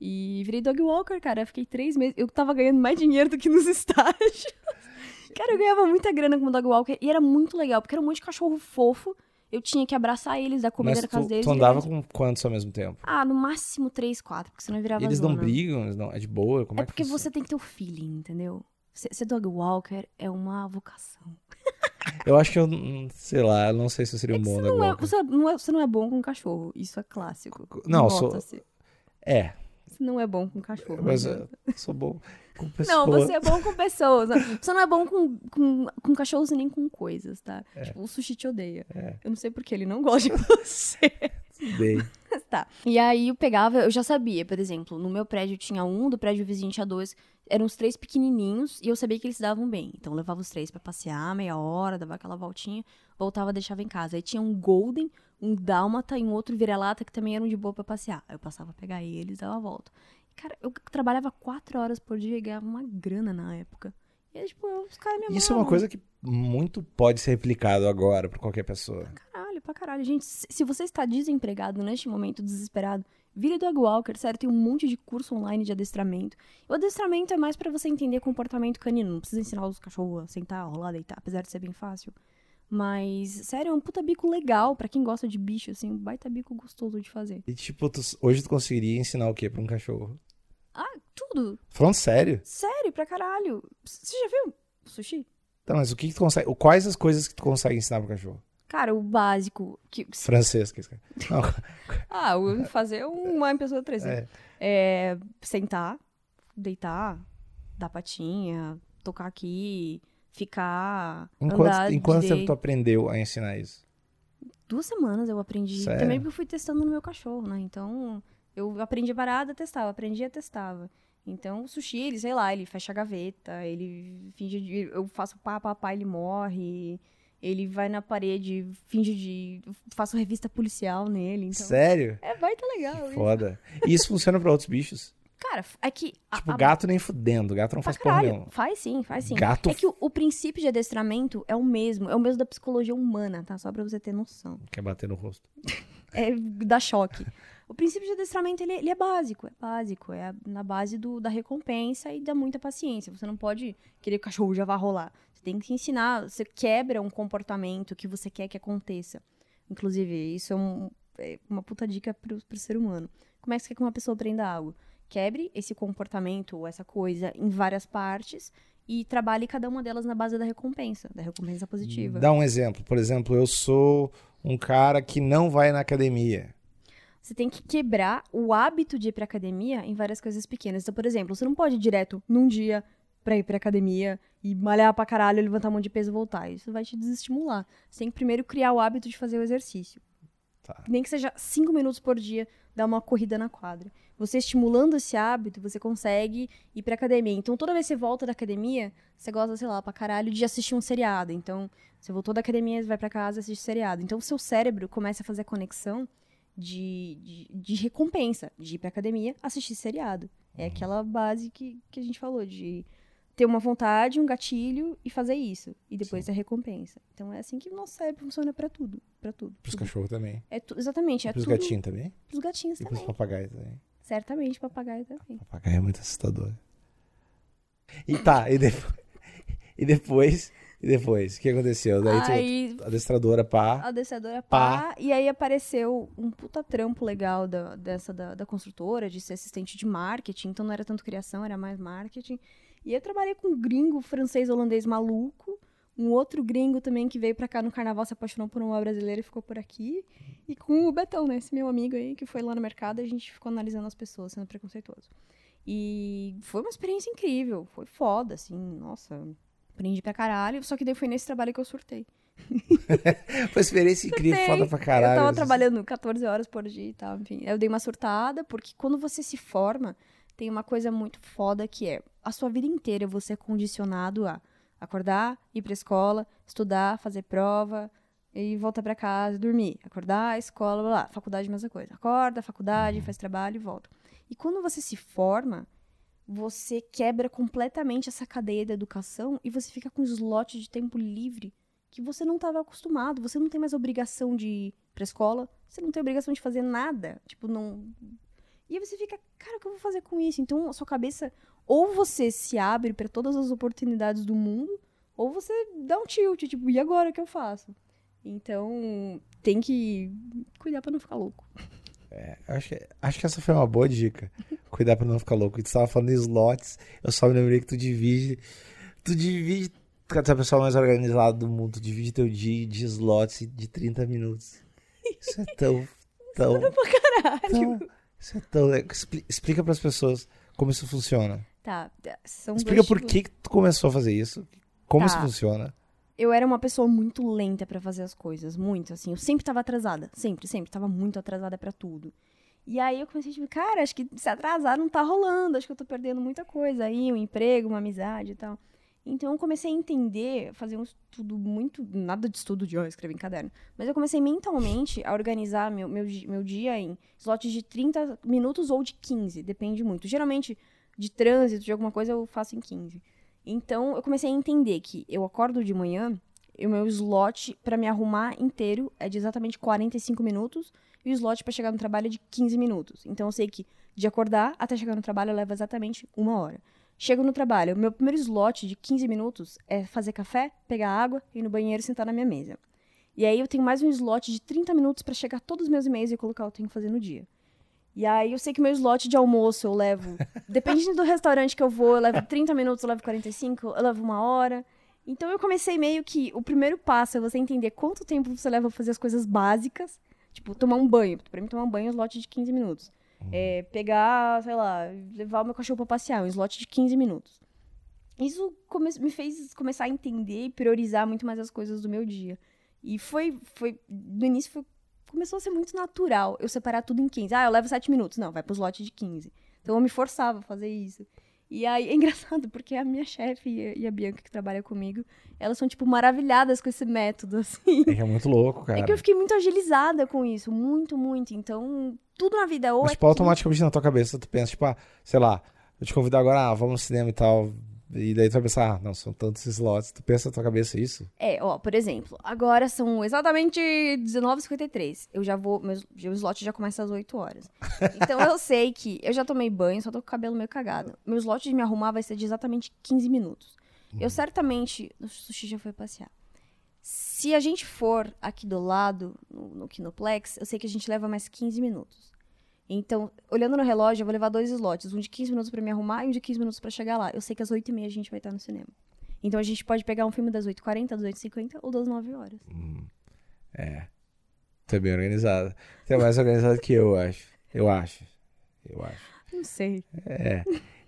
E virei dog walker, cara. Eu fiquei três meses. Eu tava ganhando mais dinheiro do que nos estágios. Cara, eu ganhava muita grana como dog walker. E era muito legal, porque era um monte de cachorro fofo. Eu tinha que abraçar eles, dar comida Mas na casa tu, deles. tu andava com quantos ao mesmo tempo? ah, no máximo três, quatro, porque senão virava eles não zona. brigam? Eles não... É de boa? Como é, É que porque você tem que ter o feeling, entendeu? Ser, dog walker é uma vocação. Eu acho que eu, hum, sei lá, não sei se eu seria um bom Você não, é, você, não é, você não é bom com cachorro. Isso é clássico. Não, sou-. É, Você não é bom com cachorro. mas não eu sou bom com Não, pessoa. você é bom com pessoas. Você não é bom com, com, com cachorros e nem com coisas, tá? É. Tipo, o sushi te odeia. Eu não sei porque ele não gosta de você. Bem. Tá. E aí eu pegava, eu já sabia, por exemplo, no meu prédio tinha um, do prédio vizinho tinha dois, eram os três pequenininhos e eu sabia que eles se davam bem. Então eu levava os três para passear, meia hora, dava aquela voltinha, voltava, deixava em casa. Aí tinha um golden, um dálmata e um outro vira-lata que também eram de boa para passear. Aí eu passava a pegar eles, dava a volta. Cara, eu trabalhava quatro horas por dia e ganhava uma grana na época. E aí, tipo, eu, os caras me Isso é uma coisa que muito pode ser replicado agora por qualquer pessoa. Caralho, pra caralho. Gente, se você está desempregado neste momento, desesperado, vire dog walker, sério, tem um monte de curso online de adestramento. O adestramento é mais pra você entender comportamento canino, não precisa ensinar os cachorros a sentar, rolar, deitar, apesar de ser bem fácil. Mas, sério, é um puta bico legal pra quem gosta de bicho, assim, um baita bico gostoso de fazer. E tipo, tu- hoje tu conseguiria ensinar o quê pra um cachorro? Ah, tudo. Falando sério? Sério, pra caralho. Você já viu sushi? Tá, mas o que, que tu consegue. Quais as coisas que tu consegue ensinar pro cachorro? Cara, o básico. Que... Francês, que Ah, fazer uma pessoa 300. é. É, sentar, deitar, dar patinha, tocar aqui, ficar, Em andar quanto, em quanto tempo tu aprendeu a ensinar isso? Duas semanas eu aprendi. Sério? Também porque eu fui testando no meu cachorro, né? Então, eu aprendi a parada, testava, aprendia, testava. Então, o sushi, ele, sei lá, ele fecha a gaveta, ele finge de... Eu faço pá, pá, pá, ele morre... Ele vai na parede, finge de... Faço revista policial nele, então... Sério? É, vai tá legal. isso. Foda. E isso funciona pra outros bichos? Cara, é que... Tipo, a- gato nem fudendo. Gato não Pra faz porra nenhuma. Faz sim, faz sim. Gato- É que o, o princípio de adestramento é o mesmo. É o mesmo da psicologia humana, tá? Só pra você ter noção. Quer bater no rosto. É dá choque. O princípio de adestramento, ele, ele é básico. É básico. É a- na base do, da recompensa e da muita paciência. Você não pode querer que o cachorro já vá rolar. Tem que ensinar. Você quebra um comportamento que você quer que aconteça. Inclusive, isso é, um- é uma puta dica pro, pro ser humano. Como é que você quer que uma pessoa aprenda algo? Quebre esse comportamento ou essa coisa em várias partes e trabalhe cada uma delas na base da recompensa, da recompensa positiva. Dá um exemplo. Por exemplo, eu sou um cara que não vai na academia. Você tem que quebrar o hábito de ir pra academia em várias coisas pequenas. Então, por exemplo, você não pode ir direto num dia pra ir pra academia e malhar pra caralho, levantar um monte de peso e voltar. Isso vai te desestimular. Você tem que primeiro criar o hábito de fazer o exercício. Tá. Nem que seja cinco minutos por dia, dar uma corrida na quadra. Você estimulando esse hábito, você consegue ir pra academia. Então, toda vez que você volta da academia, você gosta, sei lá, pra caralho de assistir um seriado. Então, você voltou da academia, vai pra casa assiste seriado. Então, o seu cérebro começa a fazer a conexão de, de, de recompensa, de ir pra academia, assistir seriado. É aquela base que, que a gente falou, de ter uma vontade, um gatilho e fazer isso. E depois a recompensa. Então é assim que o nosso cérebro funciona pra tudo. Pra tudo. Pros cachorros também. É tu- exatamente, é pros tudo. gatinhos também. Pros gatinhos E pros também. papagaios também. Certamente, papagaio também. Papagaio é muito assustador. E tá, e, depois, e depois. E depois? O que aconteceu? Daí Aí, tu, adestradora pá. a descedora Pá. pá. E aí apareceu um puta trampo legal da, dessa da, da construtora, de ser assistente de marketing. Então não era tanto criação, era mais marketing. E eu trabalhei com um gringo francês holandês maluco. Um outro gringo também que veio pra cá no carnaval, se apaixonou por uma brasileira e ficou por aqui. E com o Betão, né? Esse meu amigo aí, que foi lá no mercado a gente ficou analisando as pessoas, sendo preconceituoso. E foi uma experiência incrível. Foi foda, assim. Nossa, aprendi pra caralho. Só que daí foi nesse trabalho que eu surtei. Foi experiência incrível, Surtei. foda pra caralho. Eu tava trabalhando 14 horas por dia e tal, enfim. Eu dei uma surtada, porque quando você se forma, tem uma coisa muito foda que é a sua vida inteira você é condicionado a acordar, ir pra escola, estudar, fazer prova e voltar pra casa, dormir. Acordar, escola, blá, blá. Faculdade, mesma coisa. Acorda, faculdade, faz trabalho e volta. E quando você se forma, você quebra completamente essa cadeia da educação e você fica com um slot de tempo livre que você não estava acostumado. Você não tem mais obrigação de ir pra escola, você não tem obrigação de fazer nada. Tipo, não. E aí você fica, cara, o que eu vou fazer com isso? Então, a sua cabeça, ou você se abre para todas as oportunidades do mundo, ou você dá um tilt, tipo, e agora o que eu faço? Então, tem que cuidar para não ficar louco. Acho que, acho que essa foi uma boa dica. Cuidar pra não ficar louco. Tu tava falando em slots, eu só me lembrei que tu divide. Tu divide. Tu é a pessoa mais organizada do mundo, tu divide teu dia de slots de 30 minutos. Isso é tão. tão. Caralho! tão isso é tão. Explica pras pessoas como isso funciona. Tá, são Explica dois por tipos- que, que tu começou a fazer isso. Como Tá. isso funciona. eu era uma pessoa muito lenta pra fazer as coisas, muito assim. Eu sempre tava atrasada, sempre, sempre tava muito atrasada pra tudo. E aí eu comecei, tipo, cara, acho que se atrasar não tá rolando, acho que eu tô perdendo muita coisa aí, um emprego, uma amizade e tal. Então eu comecei a entender, fazer um estudo muito. Nada de estudo de oh, escrever em caderno. Mas eu comecei mentalmente a organizar meu, meu, meu dia em slots de 30 minutos ou de 15, depende muito. Geralmente, de trânsito, de alguma coisa, eu faço em 15. Então eu comecei a entender que eu acordo de manhã, e o meu slot para me arrumar inteiro é de exatamente 45 minutos e o slot para chegar no trabalho é de 15 minutos. Então eu sei que de acordar até chegar no trabalho leva exatamente uma hora. Chego no trabalho, meu primeiro slot de 15 minutos é fazer café, pegar água, ir no banheiro e sentar na minha mesa. E aí eu tenho mais um slot de 30 minutos para chegar todos os meus e-mails e colocar o que eu tenho que fazer no dia. E aí eu sei que meu slot de almoço eu levo, dependendo do restaurante que eu vou, eu levo 30 minutos, eu levo 45, eu levo uma hora. Então eu comecei meio que o primeiro passo é você entender quanto tempo você leva pra fazer as coisas básicas, tipo tomar um banho. Pra mim tomar um banho é um slot de 15 minutos. É, pegar, sei lá, levar o meu cachorro pra passear, um slot de 15 minutos. Isso me fez começar a entender e priorizar muito mais as coisas do meu dia. E foi, foi no início foi, começou a ser muito natural eu separar tudo em 15. Ah, eu levo 7 minutos. Não, vai pro slot de 15. Então eu me forçava a fazer isso. E aí é engraçado, porque a minha chefe e a Bianca, que trabalha comigo, elas são, tipo, maravilhadas com esse método, assim. É é muito louco, cara. É que eu fiquei muito agilizada com isso, muito, muito. Então, tudo na vida ou Mas, é tipo, automaticamente na tua cabeça tu pensa, tipo, ah, sei lá, eu te convido agora, ah, vamos no cinema e tal. E daí tu vai pensar, ah, não, são tantos slots. Tu pensa na tua cabeça isso? É, ó, por exemplo, agora são exatamente 19h53. Eu já vou, meu, meu slot já começa às 8 horas. Então eu sei que eu já tomei banho, só tô com o cabelo meio cagado. Meu slot de me arrumar vai ser de exatamente 15 minutos. Eu certamente, o sushi já foi passear. Se a gente for aqui do lado, no, no Kinoplex, eu sei que a gente leva mais 15 minutos. Então, olhando no relógio, eu vou levar dois slots, um de 15 minutos para me arrumar e um de 15 minutos para chegar lá. Eu sei que às 8h30 a gente vai estar no cinema. Então a gente pode pegar um filme das 8h40, das 8h50 ou das 9 horas. Hum, é. É bem organizada. É mais organizada que eu, acho. Eu acho. Eu acho. Não sei. É.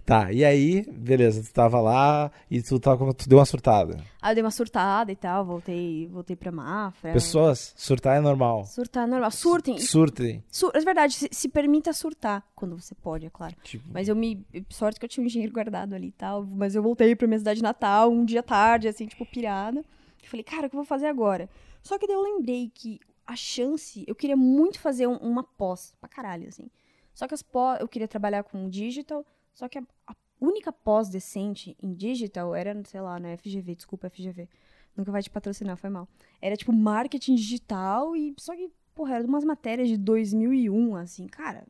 Tá, e aí, beleza, tu tava lá e tu, tava, tu deu uma surtada. Aí eu dei uma surtada e tal, voltei, voltei pra Mafra. Pessoas, surtar é normal. Surtar é normal. Surtem. Surtem. Sur é verdade, se, se, permita surtar, quando você pode, é claro. Tipo... Mas eu me. Sorte que eu tinha um dinheiro guardado ali e tal. Mas eu voltei pra minha cidade natal um dia tarde, assim, tipo, pirada. Eu falei, cara, o que eu vou fazer agora? Só que daí eu lembrei que a chance. Eu queria muito fazer um, uma pós, pra caralho, assim. Só que as pós. Eu queria trabalhar com digital só que a, a única pós decente em digital era, sei lá, na FGV, desculpa, FGV. Nunca vai te patrocinar, foi mal. Era tipo marketing digital e só que, porra, era umas matérias de 2001, assim, cara,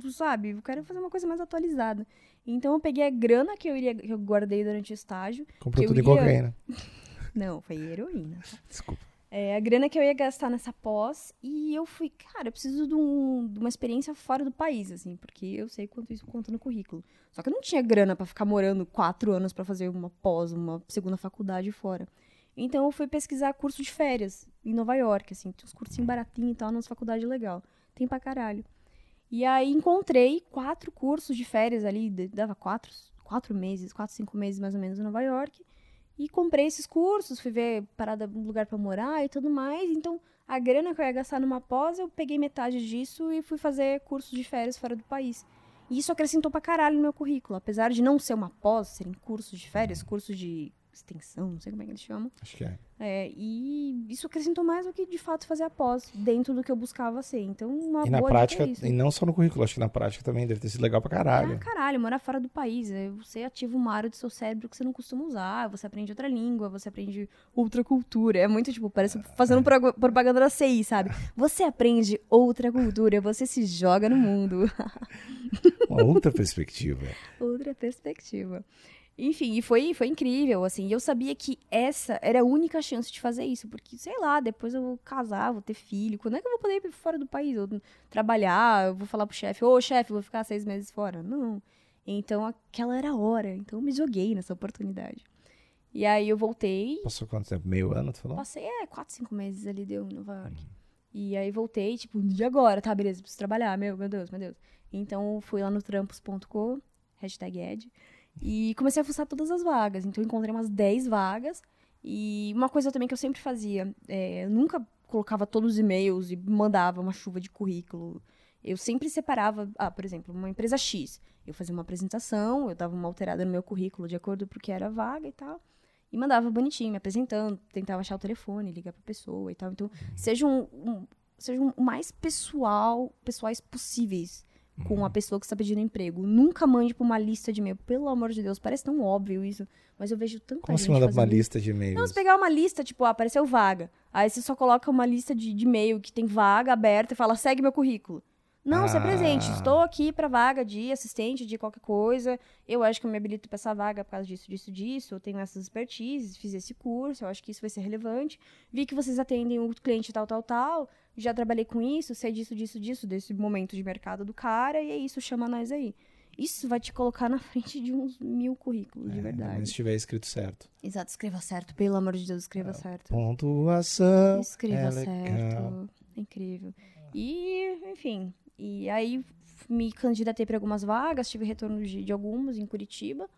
tu sabe, eu quero fazer uma coisa mais atualizada. Então eu peguei a grana que eu iria que eu guardei durante o estágio. Comprou tudo iria... em cocaína. Não, foi heroína. Desculpa é, a grana que eu ia gastar nessa pós e eu fui, cara, eu preciso de, um, de, uma experiência fora do país, assim, porque eu sei quanto isso conta no currículo. Só que eu não tinha grana para ficar morando quatro anos para fazer uma pós, uma segunda faculdade fora. Então eu fui pesquisar curso de férias em Nova York, assim, tem uns cursinhos baratinhos e tal, nas faculdades legal. Tem pra caralho. E aí encontrei quatro cursos de férias ali, dava quatro, quatro meses, quatro, cinco meses mais ou menos em Nova York. E comprei esses cursos, fui ver parada, um lugar para morar e tudo mais. Então, a grana que eu ia gastar numa pós, eu peguei metade disso e fui fazer cursos de férias fora do país. E isso acrescentou pra caralho no meu currículo. Apesar de não ser uma pós, serem cursos de férias, cursos de extensão, não sei como é que eles chamam. Acho que é. é. E isso acrescentou mais do que de fato fazer a pós, dentro do que eu buscava ser. Então, uma e boa na prática, é e não só no currículo, acho que na prática também deve ter sido legal pra caralho. É, caralho, morar fora do país. É, você ativa uma área do seu cérebro que você não costuma usar, você aprende outra língua, você aprende outra cultura. É muito, tipo, parece fazendo é. propaganda da CI, sabe? Você aprende outra cultura, você se joga no mundo. uma outra perspectiva. outra perspectiva. Enfim, e foi, foi incrível, assim. E eu sabia que essa era a única chance de fazer isso. Porque, sei lá, depois eu vou casar, vou ter filho. Quando é que eu vou poder ir fora do país? Eu trabalhar, eu vou falar pro chefe, ô chefe, vou ficar seis meses fora. Não. Então, aquela era a hora. Então, eu me joguei nessa oportunidade. E aí, eu voltei. Passou quanto tempo? Meio ano, tu falou? Passei, é, quatro, cinco meses ali, deu em Nova York. Uhum. E aí, voltei, tipo, de agora, tá, beleza, preciso trabalhar. Meu, meu Deus, meu Deus. Então, fui lá no trampos.com, hashtag Ed. E comecei a fuçar todas as vagas. Então, encontrei umas 10 vagas. E uma coisa também que eu sempre fazia, é, eu nunca colocava todos os e-mails e mandava uma chuva de currículo. eu sempre separava, ah, por exemplo, uma empresa X. Eu fazia uma apresentação, eu dava uma alterada no meu currículo de acordo com o que era vaga e tal. E mandava bonitinho, me apresentando, tentava achar o telefone, ligar pra pessoa e tal. Então, sejam um, sejam o mais pessoal, pessoais possíveis com a pessoa que está pedindo emprego. Nunca mande pra uma lista de e-mail. Pelo amor de Deus, parece tão óbvio isso. Mas eu vejo tanta Como gente se manda uma isso. lista de e-mails? Não, você pegar uma lista, tipo, ah, apareceu vaga. Aí você só coloca uma lista de, de e-mail que tem vaga aberta e fala, segue meu currículo. Não, se Ah. apresente. Estou aqui pra vaga de assistente de qualquer coisa. Eu acho que eu me habilito pra essa vaga por causa disso, disso, disso. Eu tenho essas expertises, fiz esse curso, eu acho que isso vai ser relevante. Vi que vocês atendem o cliente tal, tal, tal. Já trabalhei com isso, sei disso, disso, disso, desse momento de mercado do cara, e é isso, chama nós aí. Isso vai te colocar na frente de uns mil currículos, de É, verdade. Mas se tiver escrito certo. Exato, escreva certo, pelo amor de Deus, escreva certo. Pontuação. Escreva é certo. legal. É incrível. E, enfim, e aí me candidatei para algumas vagas, tive retorno de, de algumas em Curitiba.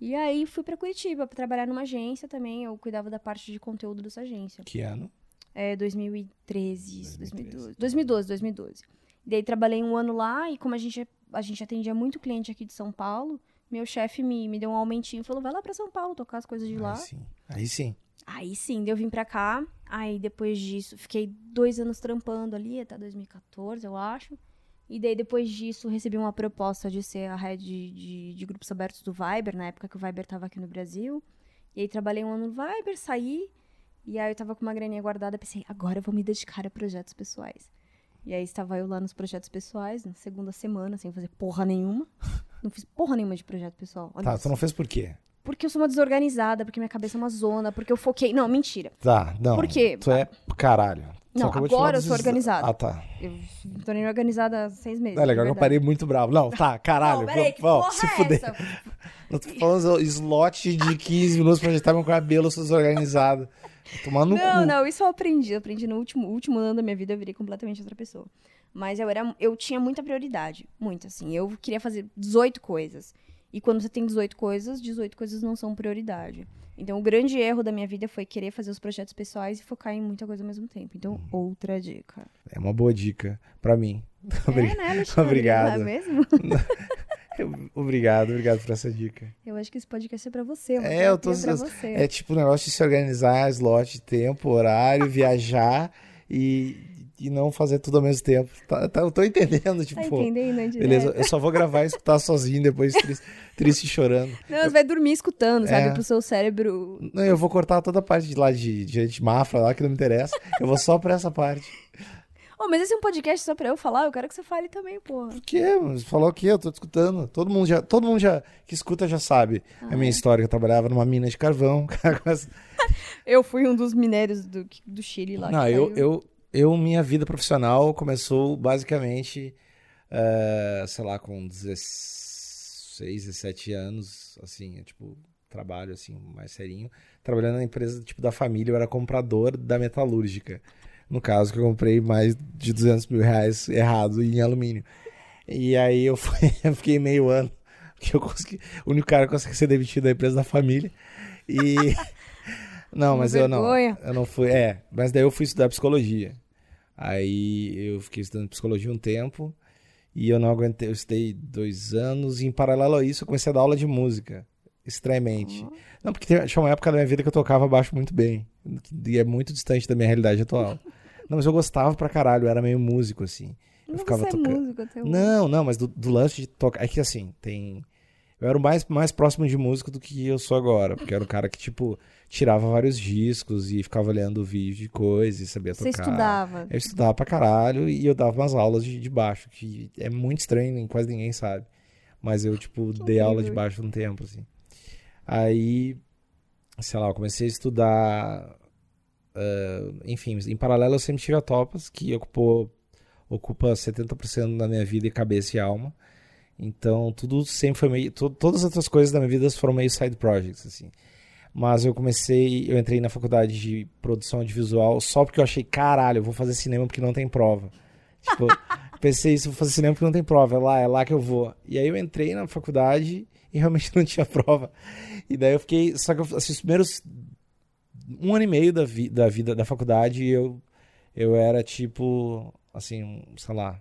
E aí fui para Curitiba para trabalhar numa agência também. Eu cuidava da parte de conteúdo dessa agência. Que ano? É 2013, isso, 2013. 2012. 2012, 2012. Daí trabalhei um ano lá e como a gente, a gente atendia muito cliente aqui de São Paulo, meu chefe me, me deu um aumentinho e falou: vai lá para São Paulo tocar as coisas de lá. Aí sim. Aí sim. Aí sim, daí eu vim pra cá. Aí depois disso, fiquei dois anos trampando ali, até 2014, eu acho. E daí depois disso, recebi uma proposta de ser a head de, de, de grupos abertos do Viber, na época que o Viber tava aqui no Brasil. E aí trabalhei um ano no Viber, saí. E aí eu tava com uma graninha guardada, pensei, agora eu vou me dedicar a projetos pessoais. E aí estava eu lá nos projetos pessoais, na segunda semana, sem fazer porra nenhuma. Não fiz porra nenhuma de projeto pessoal. Olha Tá, isso. tu não fez por quê? Porque eu sou uma desorganizada, porque minha cabeça é uma zona, porque eu foquei. Não, mentira. Tá, não. Por quê? Tu é caralho. Não, agora eu sou organizada. Ah, tá. Eu tô nem organizada há seis meses. É legal, eu parei muito bravo. Não, tá, caralho. Não, peraí, que porra se é fuder. essa? Eu tô falando slot de 15 minutos pra ajeitar meu cabelo, eu sou desorganizado. Tomar no Não, cu. não, isso eu aprendi. Eu aprendi no último, último ano da minha vida, eu virei completamente outra pessoa. Mas eu, era, eu tinha muita prioridade. Muito, assim. Eu queria fazer 18 coisas. E quando você tem 18 coisas, 18 coisas não são prioridade. Então, o grande erro da minha vida foi querer fazer os projetos pessoais e focar em muita coisa ao mesmo tempo. Então, outra dica. É uma boa dica pra mim. É, né, Alexandre? Obrigado. É mesmo? Obrigado, obrigado por essa dica. Eu acho que esse podcast é pra você. É, eu tô- pra você. É tipo o negócio de se organizar, slot tempo, horário, viajar e, e não fazer tudo ao mesmo tempo. Tá, tá- eu tô entendendo, tipo, Tá entendendo, né? beleza, eu só vou gravar e escutar sozinho depois triste, triste e chorando. Não, você vai dormir escutando, sabe? É. Pro seu cérebro. Não, eu vou cortar toda a parte de lá de, de Mafra lá que não me interessa. Eu vou só pra essa parte. Oh, mas esse é um podcast só pra eu falar? Eu quero que você fale também, porra. Por quê? Mas falou o quê? Eu tô te escutando. Todo mundo já, todo mundo já que escuta já sabe a minha história. que Eu trabalhava numa mina de carvão. Eu fui um dos mineiros do, do Chile lá. Não, eu, eu, eu, minha vida profissional começou basicamente, eh, sei lá, com 16, 17 anos, assim, é, tipo, trabalho, assim, mais serinho. Trabalhando na empresa, tipo, da família, eu era comprador da metalúrgica. No caso, que eu comprei mais de 200 mil reais errado em alumínio. E aí eu, fui, eu fiquei meio ano, que eu consegui, o único cara que conseguiu ser demitido da empresa da família. E... Não, mas eu não. Eu não fui. É, mas daí eu fui estudar psicologia. Aí eu fiquei estudando psicologia um tempo e eu não aguentei. Eu estudei dois anos e em paralelo a isso eu comecei a dar aula de música. Estranhamente. Não, porque tinha uma época da minha vida que eu tocava baixo muito bem. E é muito distante da minha realidade atual. Não, mas eu gostava pra caralho, eu era meio músico, assim. Eu Não, ficava você é tocando. músico hoje. Não, não, mas do, do lance de tocar. É que assim, tem. Eu era mais, mais próximo de músico do que eu sou agora. Porque era um cara que, tipo, tirava vários discos e ficava olhando vídeo de coisa e sabia Você tocar. estudava. Eu estudava pra caralho e eu dava umas aulas de, de baixo, que é muito estranho, quase ninguém sabe. Mas eu, tipo, dei aula de baixo um tempo, assim. Aí, sei lá, eu comecei a estudar. ah, enfim, em paralelo eu sempre tive a Topas, que ocupou, ocupa 70% da minha vida e cabeça e alma. Então, tudo sempre foi meio. to- todas as outras coisas da minha vida foram meio side projects, assim. Mas eu comecei, eu entrei na faculdade de produção audiovisual só porque eu achei, caralho, eu vou fazer cinema porque não tem prova. Tipo, pensei isso, vou fazer cinema porque não tem prova, é lá, é lá que eu vou. E aí eu entrei na faculdade e realmente não tinha prova. E daí eu fiquei, só que eu, assim, os primeiros um ano e meio da, vi, da vida da faculdade eu eu era tipo, assim, sei lá,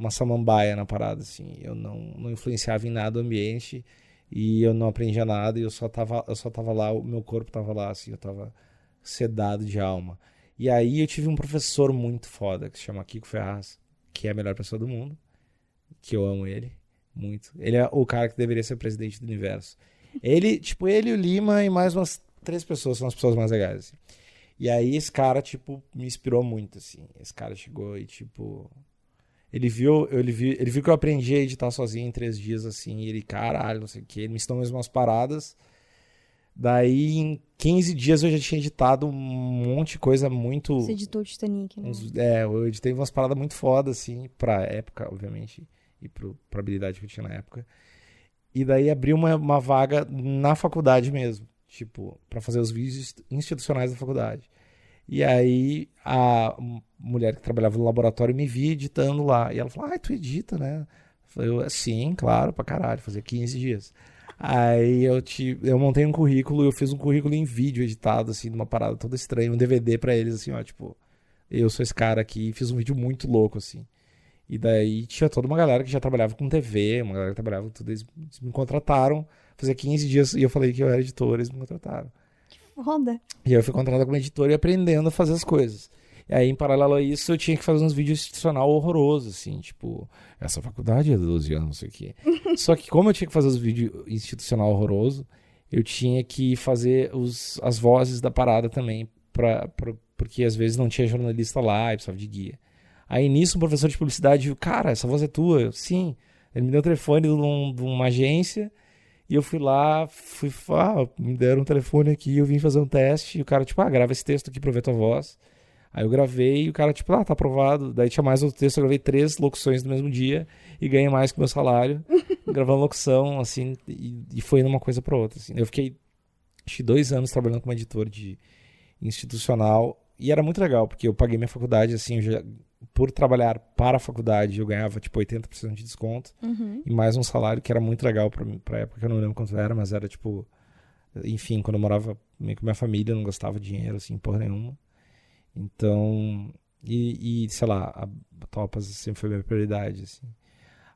uma samambaia na parada, assim. Eu não, não influenciava em nada o ambiente e eu não aprendia nada e eu só tava, eu só tava lá, o meu corpo tava lá, assim, eu tava sedado de alma. E aí eu tive um professor muito foda que se chama Kiko Ferraz, que é a melhor pessoa do mundo, que eu amo ele muito. Ele é o cara que deveria ser presidente do universo. Ele, tipo, ele, o Lima e mais umas três pessoas são as pessoas mais legais, assim. E aí esse cara, tipo, me inspirou muito, assim. Esse cara chegou e, tipo, ele viu, ele viu, ele viu que eu aprendi a editar sozinho em três dias, assim, e ele, caralho, não sei o que, ele me ensinou mesmo umas paradas. Daí, em 15 dias, eu já tinha editado um monte de coisa muito. Você editou o Titanic, né? Uns, é, eu editei umas paradas muito fodas, assim, pra época, obviamente, e pro, pra habilidade que eu tinha na época. E daí abriu uma, uma vaga na faculdade mesmo, tipo, para fazer os vídeos institucionais da faculdade. E aí a mulher que trabalhava no laboratório me via editando lá. E ela falou: Ah, tu edita, né? Eu, sim, claro, pra caralho, fazia 15 dias. Aí eu, te, eu montei um currículo, eu fiz um currículo em vídeo editado, assim, numa parada toda estranha, um DVD para eles, assim, ó, tipo, eu sou esse cara aqui, fiz um vídeo muito louco, assim. E daí tinha toda uma galera que já trabalhava com TV, uma galera que trabalhava com tudo, eles me contrataram, fazia 15 dias e eu falei que eu era editor, eles me contrataram foda. E eu fui contratado como editor e aprendendo a fazer as coisas. E aí, em paralelo a isso, eu tinha que fazer uns vídeos institucional horrorosos, assim, tipo, essa faculdade é 12 anos, não sei o quê. Só que como eu tinha que fazer os vídeos institucional horroroso, eu tinha que fazer os, as vozes da parada também, pra, pra, porque às vezes não tinha jornalista lá e precisava de guia. Aí nisso, um professor de publicidade viu, cara, essa voz é tua? Eu, Sim. Ele me deu o telefone de, um, de uma agência e eu fui lá, fui, ah, me deram um telefone aqui, eu vim fazer um teste, e o cara, tipo, ah, grava esse texto aqui pra ver tua voz. Aí eu gravei e o cara, tipo, ah, tá aprovado. Daí tinha mais outro texto, eu gravei três locuções no mesmo dia e ganhei mais que o meu salário, gravando locução, assim, e, e, foi numa coisa pra outra, assim. Eu fiquei, acho que dois anos trabalhando como editor de institucional e era muito legal, porque eu paguei minha faculdade, assim, eu já por trabalhar para a faculdade, eu ganhava tipo 80% de desconto uhum. e mais um salário que era muito legal para para época, eu não lembro quanto era, mas era tipo, enfim, quando eu morava meio com minha família, eu não gastava dinheiro assim, porra nenhuma. Então, e, e sei lá, a Topas sempre foi minha prioridade assim.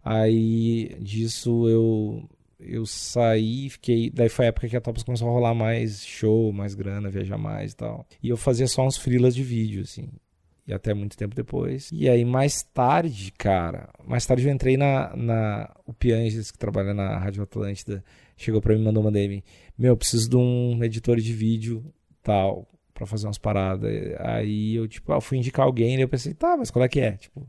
Aí disso eu eu saí, fiquei. Daí foi a época que a Topas começou a rolar mais show, mais grana, viajar mais e tal. E eu fazia só uns freelas de vídeo, assim e até muito tempo depois. E aí, mais tarde, cara, mais tarde eu entrei na. na o Pianges, que trabalha na Rádio Atlântida, chegou pra mim e mandou uma DM: Meu, preciso de um editor de vídeo tal, pra fazer umas paradas. Aí eu, tipo, ah, fui indicar alguém, e eu pensei: Tá, mas qual é que é? Tipo, o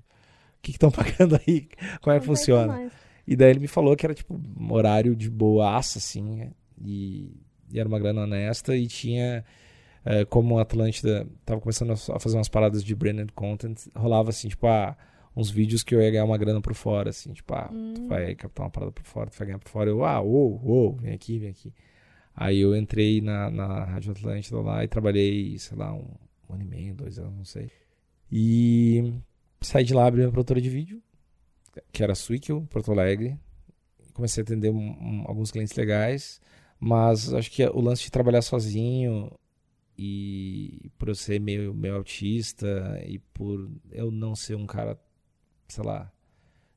que estão pagando aí? Como é que funciona? E daí ele me falou que era, tipo, um horário de boaça, assim, e, e era uma grana honesta e tinha é, como a Atlântida tava começando a fazer umas paradas de branded content, rolava assim, tipo, ah, uns vídeos que eu ia ganhar uma grana por fora, assim, tipo, ah, hum. tu vai captar uma parada por fora, tu vai ganhar por fora. Eu, ah, uou, uou, vem aqui, vem aqui. Aí eu entrei na, na Rádio Atlântida lá e trabalhei, sei lá, um, um ano e meio, dois anos, não sei. E saí de lá, abri uma produtora de vídeo, que era Swickel, Porto Alegre. Comecei a atender um, um, alguns clientes legais, mas acho que o lance de trabalhar sozinho e por eu ser meio, meio autista e por eu não ser um cara, sei lá,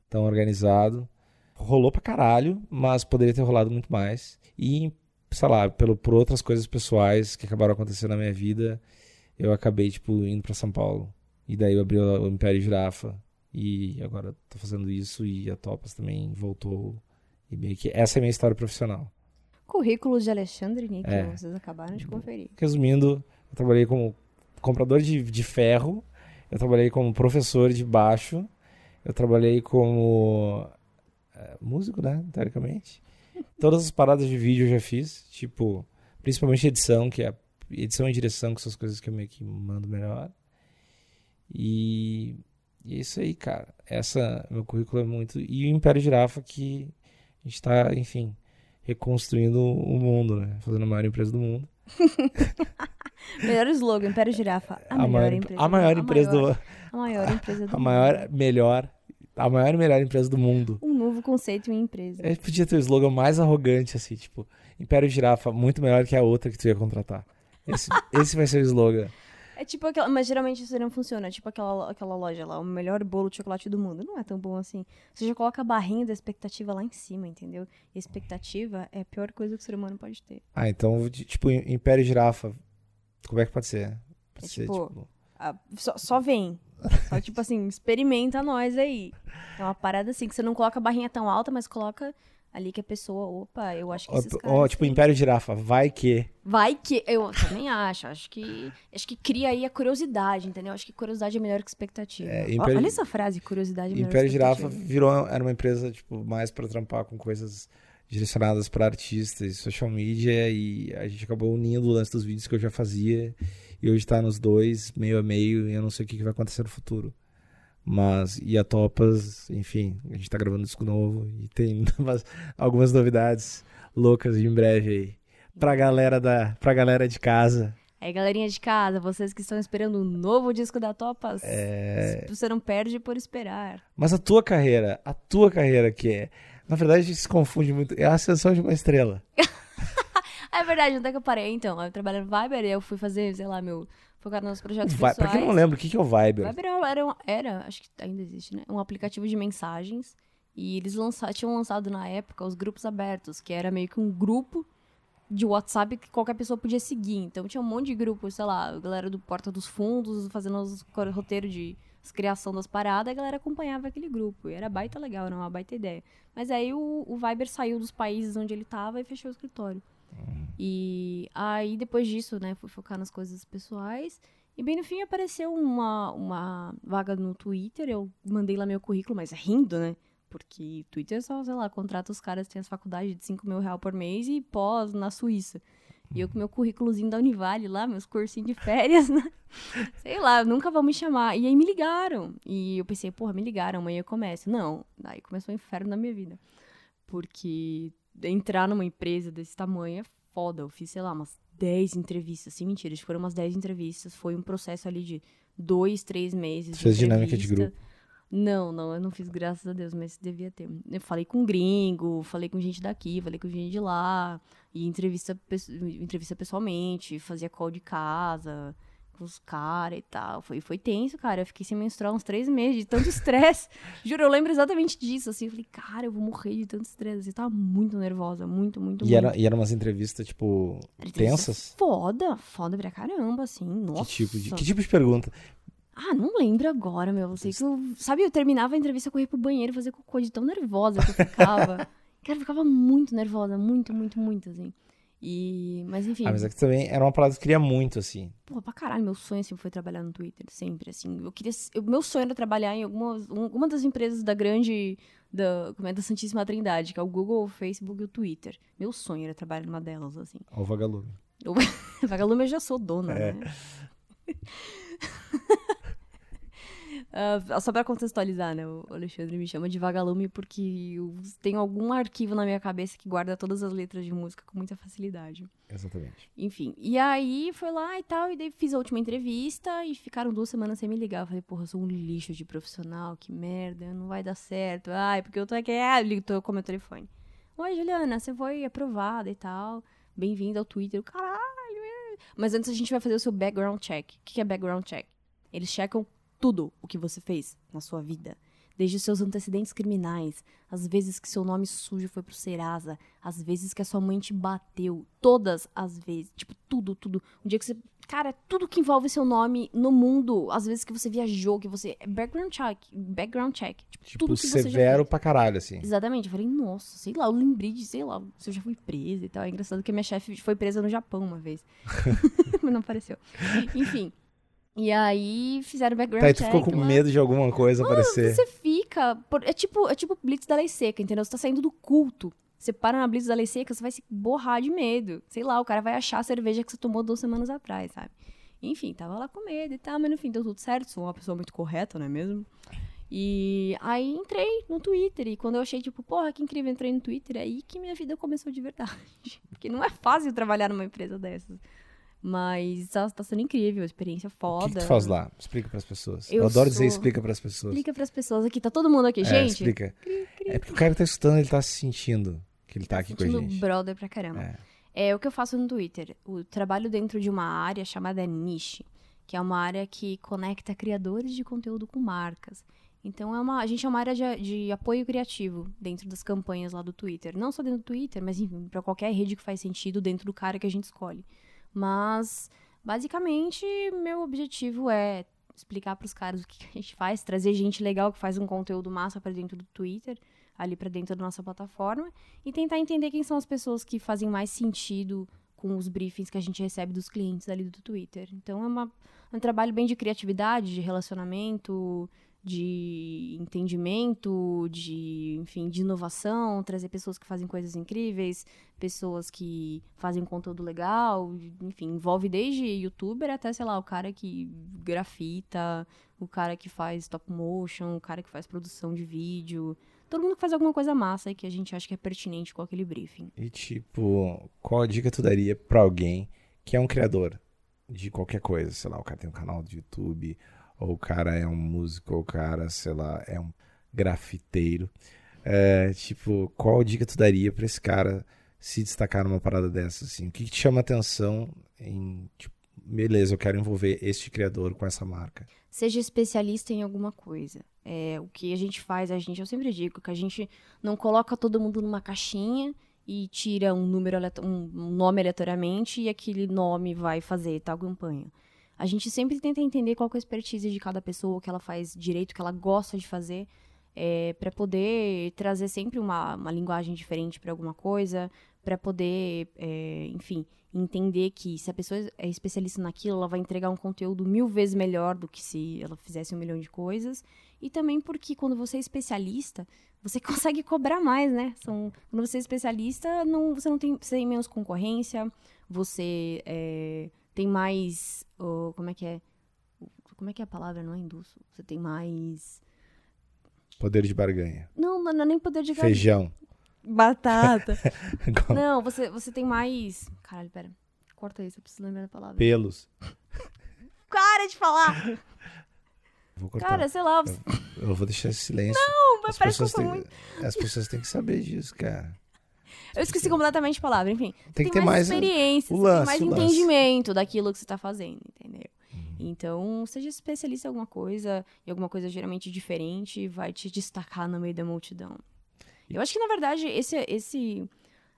tão organizado, rolou pra caralho, mas poderia ter rolado muito mais. E, sei lá, pelo, por outras coisas pessoais que acabaram acontecendo na minha vida, eu acabei, tipo, indo para São Paulo. E daí eu abri o Império Girafa. E agora tô fazendo isso e a Topas também voltou. E meio que essa é a minha história profissional. Currículo de Alexandre Níquel, é. vocês acabaram de conferir. Resumindo, eu trabalhei como comprador de, de ferro, eu trabalhei como professor de baixo, eu trabalhei como é, músico, né, teoricamente. Todas as paradas de vídeo eu já fiz, tipo, principalmente edição, que é edição e direção, que são as coisas que eu meio que mando melhor. E, e é isso aí, cara. Essa, meu currículo é muito. E o Império Girafa, que a gente tá, enfim, reconstruindo o mundo, né? Fazendo a maior empresa do mundo. melhor slogan, Império Girafa. A, a maior, maior, empresa. A maior empresa do A maior empresa do a maior, melhor. A maior e melhor empresa do mundo. Um novo conceito em empresa. Gente podia ter o slogan mais arrogante, assim, tipo, Império Girafa, muito melhor que a outra que tu ia contratar. Esse, esse vai ser o slogan. É tipo aquela. Mas geralmente isso não funciona. É tipo aquela, aquela loja lá, o melhor bolo de chocolate do mundo. Não é tão bom assim. Você já coloca a barrinha da expectativa lá em cima, entendeu? E a expectativa é a pior coisa que o ser humano pode ter. Ah, então, tipo, Império Girafa. Como é que pode ser? Pode É ser, tipo- tipo... Ah, só, só vem. Só tipo assim, experimenta nós aí. É uma parada assim, que você não coloca a barrinha tão alta, mas coloca ali que a pessoa, opa, eu acho que esses Ó, ó, tipo, têm- Império Girafa. Vai que... Vai que. Eu também acho. Acho que. Acho que cria aí a curiosidade, entendeu? Acho que curiosidade é melhor que expectativa. É, Império- Olha essa frase, curiosidade é melhor Império que Girafa virou, era uma empresa, tipo, mais pra trampar com coisas direcionadas pra artistas e social media e a gente acabou unindo o lance dos vídeos que eu já fazia e hoje tá nos dois, meio a meio, e eu não sei o que vai acontecer no futuro. Mas, e a Topas, enfim, a gente tá gravando disco novo e tem umas- algumas novidades loucas em breve aí. Pra galera, da, pra galera de casa. Aí, galerinha de casa, vocês que estão esperando um novo disco da Topas, É. você não perde por esperar. Mas a tua carreira, a tua carreira que é. Na verdade, a gente se confunde muito. É a ascensão de uma estrela. É verdade, onde é que eu parei? Então, eu trabalhei no Viber e eu fui fazer, sei lá, meu. Focar nos projetos Vai, pra pessoais. quem não lembra, o que que é o Viber? Viber era, um- era, acho que ainda existe, né? Um aplicativo de mensagens. E eles lança, tinham lançado na época os grupos abertos, que era meio que um grupo de WhatsApp que qualquer pessoa podia seguir. Então tinha um monte de grupos, sei lá, a galera do Porta dos Fundos fazendo os roteiro de criação das paradas, a galera acompanhava aquele grupo. E era baita legal, era uma baita ideia. Mas aí o, o Viber saiu dos países onde ele tava e fechou o escritório. E aí, depois disso, né, fui focar nas coisas pessoais. E bem no fim apareceu uma, uma vaga no Twitter. Eu mandei lá meu currículo, mas rindo, né? Porque Twitter só, sei lá, contrata os caras têm as faculdades de 5 mil reais por mês e pós na Suíça. E eu com meu currículozinho da Univale lá, meus cursinhos de férias, né? Sei lá, nunca vão me chamar. E aí me ligaram. E eu pensei, porra, me ligaram, amanhã eu começo. Não, daí começou o inferno na minha vida. Porque entrar numa empresa desse tamanho é foda. Eu fiz, sei lá, umas 10 entrevistas. Sem mentira, acho que foram umas 10 entrevistas. Foi um processo ali de dois, três meses. Fez dinâmica de grupo. Não, não, eu não fiz, graças a Deus, mas devia ter. Eu falei com gringo, falei com gente daqui, falei com gente de lá, e entrevista, entrevista pessoalmente, fazia call de casa com os caras e tal. Foi, foi tenso, cara. Eu fiquei sem menstruar uns três meses de tanto estresse. Juro, eu lembro exatamente disso, assim. Eu falei, cara, eu vou morrer de tanto estresse. Eu tava muito nervosa, muito, muito, E, muito. era, e eram umas entrevistas, tipo, Era tensas? Foda, foda pra caramba, assim. Nossa. Que tipo, de, que tipo de pergunta? Ah, não lembro agora, meu. Eu sei que eu, sabe, eu terminava a entrevista, eu corria pro banheiro fazer cocô de tão nervosa que eu ficava. Cara, eu ficava muito nervosa, muito, muito, muito, assim. E, mas enfim, Ah, mas é que também era uma parada que eu queria muito, assim. porra, pra caralho, meu sonho sempre foi trabalhar no Twitter, sempre, assim. Eu queria, o meu sonho era trabalhar em algumas, um- alguma das empresas da grande, da, como é, da Santíssima Trindade, que é o Google, o Facebook e o Twitter. Meu sonho era trabalhar numa delas, assim. Ó, o vagalume. Vagalume eu já sou dona, É. né? Ah, só pra contextualizar, né? O Alexandre me chama de vagalume porque eu tenho algum arquivo na minha cabeça que guarda todas as letras de música com muita facilidade. Exatamente. Enfim, e aí foi lá e tal, e daí fiz a última entrevista e ficaram duas semanas sem me ligar. Eu falei, porra, eu sou um lixo de profissional, que merda, não vai dar certo. Ai, porque eu tô aqui, ah, ligo tô com o meu telefone. Oi, Juliana, você foi aprovada e tal. Bem-vinda ao Twitter. Caralho, é. Mas antes a gente vai fazer o seu background check. O que é background check? Eles checam tudo o que você fez na sua vida. Desde os seus antecedentes criminais, as vezes que seu nome sujo foi pro Serasa, as vezes que a sua mãe te bateu, todas as vezes, tipo, tudo, tudo. Um dia que você. Cara, tudo que envolve seu nome no mundo, às vezes que você viajou, que você. é Background check. Background check. Tipo, Tipo, tudo que você severo pra caralho, assim. Exatamente. Eu falei, nossa, sei lá, eu lembrei de, sei lá, se eu já fui presa e tal. É engraçado que a minha chefe foi presa no Japão uma vez. Mas não apareceu. Enfim. E aí fizeram background Tá, e tu check. ficou com lá. medo de alguma coisa aparecer. Você fica. por- é, tipo, é tipo Blitz da Lei Seca, entendeu? Você tá saindo do culto. Você para na Blitz da Lei Seca, você vai se borrar de medo. Sei lá, o cara vai achar a cerveja que você tomou duas semanas atrás, sabe? Enfim, tava lá com medo e tal, mas no fim deu tudo certo. Sou uma pessoa muito correta, não é mesmo? E aí entrei no Twitter. E quando eu achei, tipo, porra, que incrível, entrei no Twitter, é aí que minha vida começou de verdade. Porque não é fácil trabalhar numa empresa dessas. Mas tá, tá sendo incrível, experiência O foda. que, que tu faz lá? Explica pras pessoas. Eu, Eu adoro dizer sou- explica pras pessoas. Explica pras pessoas aqui, tá todo mundo aqui, É, gente. explica. É porque o cara que tá escutando, ele tá se sentindo que ele tá aqui com a gente. brother pra caramba. É. É o que eu faço no Twitter. O trabalho dentro de uma área chamada niche, que é uma área que conecta criadores de conteúdo com marcas. Então, é uma, a gente é uma área de, de apoio criativo dentro das campanhas lá do Twitter. Não só dentro do Twitter, mas enfim, para qualquer rede que faz sentido dentro do cara que a gente escolhe. Mas, basicamente, meu objetivo é explicar para os caras o que a gente faz, trazer gente legal que faz um conteúdo massa para dentro do Twitter, ali para dentro da nossa plataforma, e tentar entender quem são as pessoas que fazem mais sentido com os briefings que a gente recebe dos clientes ali do Twitter. Então, é uma, um trabalho bem de criatividade, de relacionamento, de entendimento, de, enfim, de inovação, trazer pessoas que fazem coisas incríveis, pessoas que fazem conteúdo legal, enfim, envolve desde youtuber até, sei lá, o cara que grafita, o cara que faz stop motion, o cara que faz produção de vídeo, todo mundo que faz alguma coisa massa e que a gente acha que é pertinente com aquele briefing. E tipo, qual dica tu daria para alguém que é um criador de qualquer coisa, sei lá, o cara tem um canal de YouTube, ou o cara é um músico, ou o cara, sei lá, é um grafiteiro. É, tipo, qual dica tu daria para esse cara se destacar numa parada dessa, assim? O que, que te chama atenção em, tipo, beleza, eu quero envolver este criador com essa marca? Seja especialista em alguma coisa. É, o que a gente faz, a gente, eu sempre digo que a gente não coloca todo mundo numa caixinha e tira um número um nome aleatoriamente e aquele nome vai fazer tal campanha. A gente sempre tenta entender qual é a expertise de cada pessoa, o que ela faz direito, o que ela gosta de fazer, é, para poder trazer sempre uma, uma linguagem diferente para alguma coisa, para poder, é, enfim, entender que se a pessoa é especialista naquilo, ela vai entregar um conteúdo mil vezes melhor do que se ela fizesse um milhão de coisas. E também porque quando você é especialista, você consegue cobrar mais, né? São, quando você é especialista, não, você não tem, você tem menos concorrência, você é, tem mais. Oh, como é que é? Como é que é a palavra? Não é indústria. Você tem mais. Poder de barganha. Não, não é nem poder de barganha. Feijão. Batata. não, você, você tem mais. Caralho, pera. Corta isso, eu preciso lembrar da palavra. Pelos. Para de falar! Vou cortar. Cara, sei lá. Eu, eu vou deixar esse silêncio. Não, mas as parece que eu têm, muito... As pessoas têm que saber disso, cara. Eu esqueci completamente a palavra, enfim. Tem, que ter mais, mais experiência, o lance, tem mais o lance. entendimento daquilo que você está fazendo, entendeu? Uhum. Então, seja especialista em alguma coisa, e alguma coisa geralmente diferente, vai te destacar no meio da multidão. Eu acho que, na verdade, esse, esse,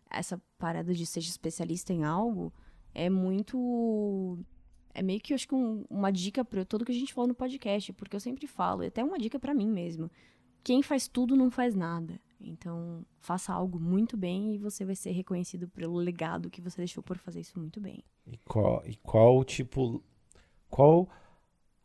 essa parada de seja especialista em algo é muito. É meio que, eu acho que um, uma dica para tudo que a gente falou no podcast, porque eu sempre falo, e até uma dica para mim mesmo. Quem faz tudo não faz nada. Então, faça algo muito bem e você vai ser reconhecido pelo legado que você deixou por fazer isso muito bem. E qual, e qual tipo. Qual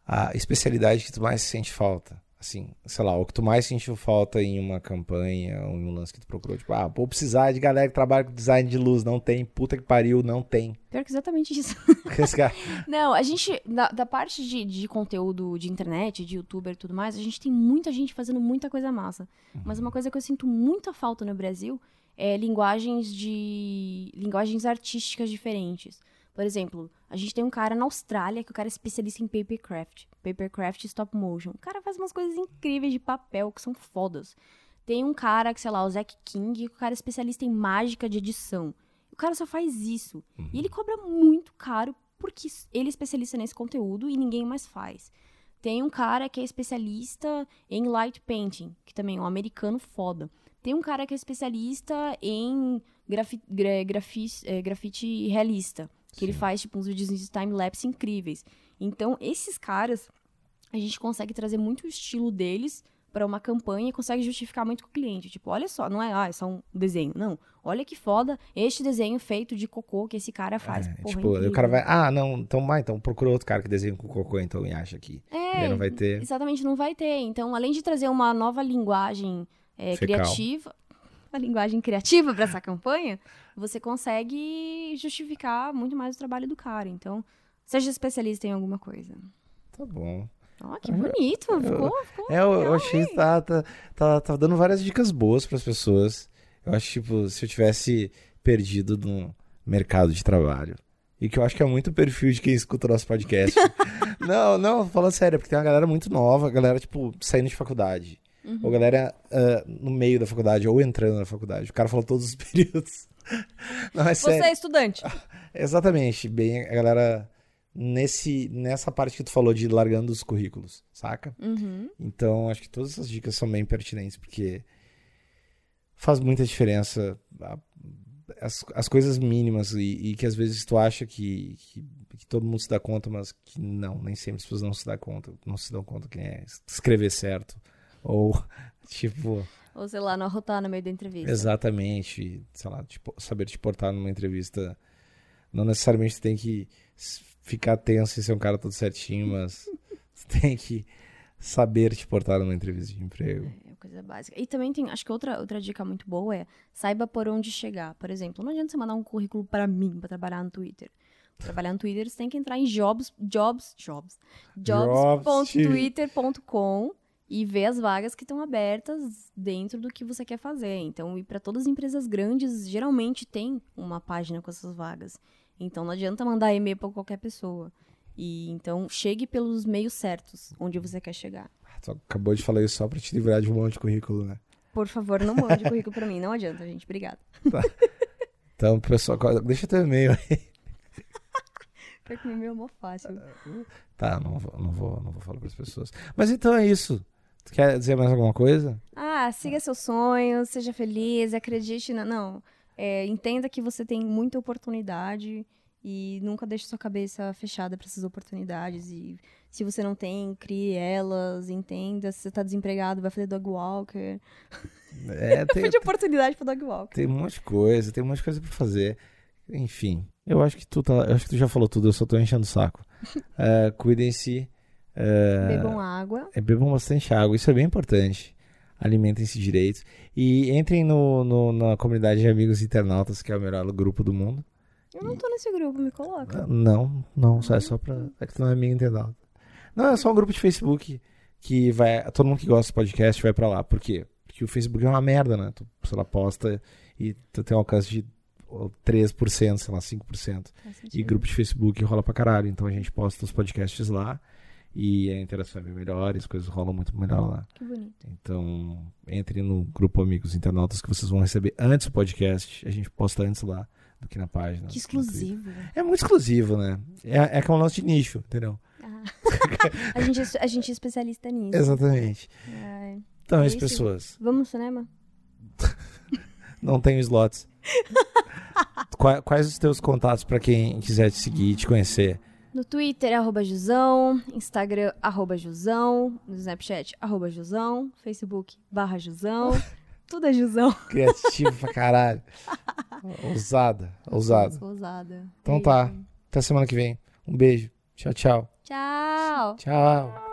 a especialidade que tu mais sente falta? Assim, sei lá, o que tu mais sentiu falta em uma campanha ou em um lance que tu procurou? Tipo, ah, vou precisar de galera que trabalha com design de luz. Não tem. Puta que pariu, não tem. Pior que exatamente isso. Não, a gente, da, da parte de, de conteúdo de internet, de youtuber e tudo mais, a gente tem muita gente fazendo muita coisa massa. Uhum. Mas uma coisa que eu sinto muita falta no Brasil é linguagens de. linguagens artísticas diferentes. Por exemplo, a gente tem um cara na Austrália que o cara é especialista em papercraft. Papercraft stop motion. O cara faz umas coisas incríveis de papel que são fodas. Tem um cara que, sei lá, o Zack King, que o cara é especialista em mágica de edição. O cara só faz isso. Uhum. E ele cobra muito caro porque ele é especialista nesse conteúdo e ninguém mais faz. Tem um cara que é especialista em light painting, que também é um americano foda. Tem um cara que é especialista em grafi é, grafite realista, que Sim. ele faz tipo uns vídeos de time-lapse incríveis. Então, esses caras, a gente consegue trazer muito o estilo deles para uma campanha e consegue justificar muito com o cliente. Tipo, olha só, não é, ah, é só um desenho. Não, olha que foda este desenho feito de cocô que esse cara faz. É, Porra, tipo, o cara vai, ah, não, então vai, então procura outro cara que desenha com cocô, então e acha aqui. É, não vai ter. Exatamente, não vai ter. Então, além de trazer uma nova linguagem é, criativa, uma linguagem criativa para essa campanha, você consegue justificar muito mais o trabalho do cara. Então, seja especialista em alguma coisa. Tá bom. Ó, oh, que bonito. Ficou, ficou é, eu, eu achei que tá, tá, tá, tá, dando várias dicas boas para as pessoas. Eu acho, tipo, se eu tivesse perdido no mercado de trabalho. E que eu acho que é muito o perfil de quem escuta o nosso podcast. não, não, falando sério, porque tem uma galera muito nova, galera, tipo, saindo de faculdade. Uhum. Ou galera uh, no meio da faculdade, ou entrando na faculdade. O cara falou todos os períodos. não, é Você sério. é estudante. Exatamente. Bem, a galera nesse, nessa parte que tu falou de largando os currículos, saca? Uhum. Então, acho que todas essas dicas são bem pertinentes, porque faz muita diferença a- as, as coisas mínimas e, e que às vezes tu acha que, que, que todo mundo se dá conta, mas que não, nem sempre as pessoas não se dão conta, não se dão conta que é escrever certo. Ou, tipo, Ou sei lá, não arrotar no meio da entrevista. exatamente, sei lá, tipo, saber te portar numa entrevista. Não necessariamente tem que ficar tenso e ser um cara todo certinho, mas tem que saber te portar numa entrevista de emprego. É coisa básica. E também tem, acho que outra, outra dica muito boa é saiba por onde chegar. Por exemplo, não adianta você mandar um currículo para mim para trabalhar no Twitter. Pra trabalhar no Twitter, você tem que entrar em jobs, jobs, jobs, jobs.twitter.com e ver as vagas que estão abertas dentro do que você quer fazer. Então, e para todas as empresas grandes, geralmente tem uma página com essas vagas. Então, não adianta mandar e-mail para qualquer pessoa. E então, chegue pelos meios certos, onde você quer chegar. Ah, Tu acabou de falar isso só pra te livrar de um monte de currículo, né? Por favor, não mande currículo pra mim. Não adianta, gente. Obrigada. Então, pessoal, deixa teu e-mail aí. Pior que o meu é mó fácil. Tá, não não vou, não vou falar pras pessoas. Mas então é isso. Tu quer dizer mais alguma coisa? Ah, siga seus sonhos, seja feliz, acredite na... Não, é, entenda que você tem muita oportunidade e nunca deixe sua cabeça fechada para essas oportunidades. E se você não tem, crie elas, entenda. Se você tá desempregado, vai fazer dog walker. É, tem, Foi de oportunidade pro dog walker. tem um monte de coisa, tem um monte de coisa pra fazer. Enfim, eu acho que tu tá, eu acho que tu já falou tudo, eu só tô enchendo o saco. É, Cuidem-se. É, Bebam água. é, bebam bastante água, isso é bem importante. Alimentem-se direito. E entrem no, no- na comunidade de amigos internautas, que é o melhor grupo do mundo. Eu não tô nesse grupo, me coloca. Ah, Não, não, só é só pra. É que tu não é amigo internauta. Não, é só um grupo de Facebook que vai. Todo mundo que gosta de podcast vai pra lá. Por quê? Porque o Facebook é uma merda, né? Tu, sei lá, posta e tu tem um alcance de ó, 3%, sei lá, 5%. Faz E grupo de Facebook rola pra caralho. Então a gente posta os podcasts lá e a interação é bem melhor, as coisas rolam muito melhor lá. Que bonito. Então, entre no grupo Amigos Internautas que vocês vão receber antes do podcast. A gente posta antes lá do que na página. Que exclusivo. É muito exclusivo, né? É, é que é um lance de nicho, entendeu? Ah. a, gente, é- a gente é especialista nisso. Exatamente. Ai. Então, É isso. pessoas Vamos no cinema? não têm slots. Qua- Quais os teus contatos pra quem quiser te seguir e te conhecer? No Twitter, arroba Jusão. Instagram, arroba Jusão. No Snapchat, arroba Jusão. Facebook, barra Jusão. Tudo é Jusão. Criativo pra caralho. Ousada, ousada. Ousada. Então tá. isso. Até semana que vem. Um beijo. Tchau, tchau. Tchau. Tchau.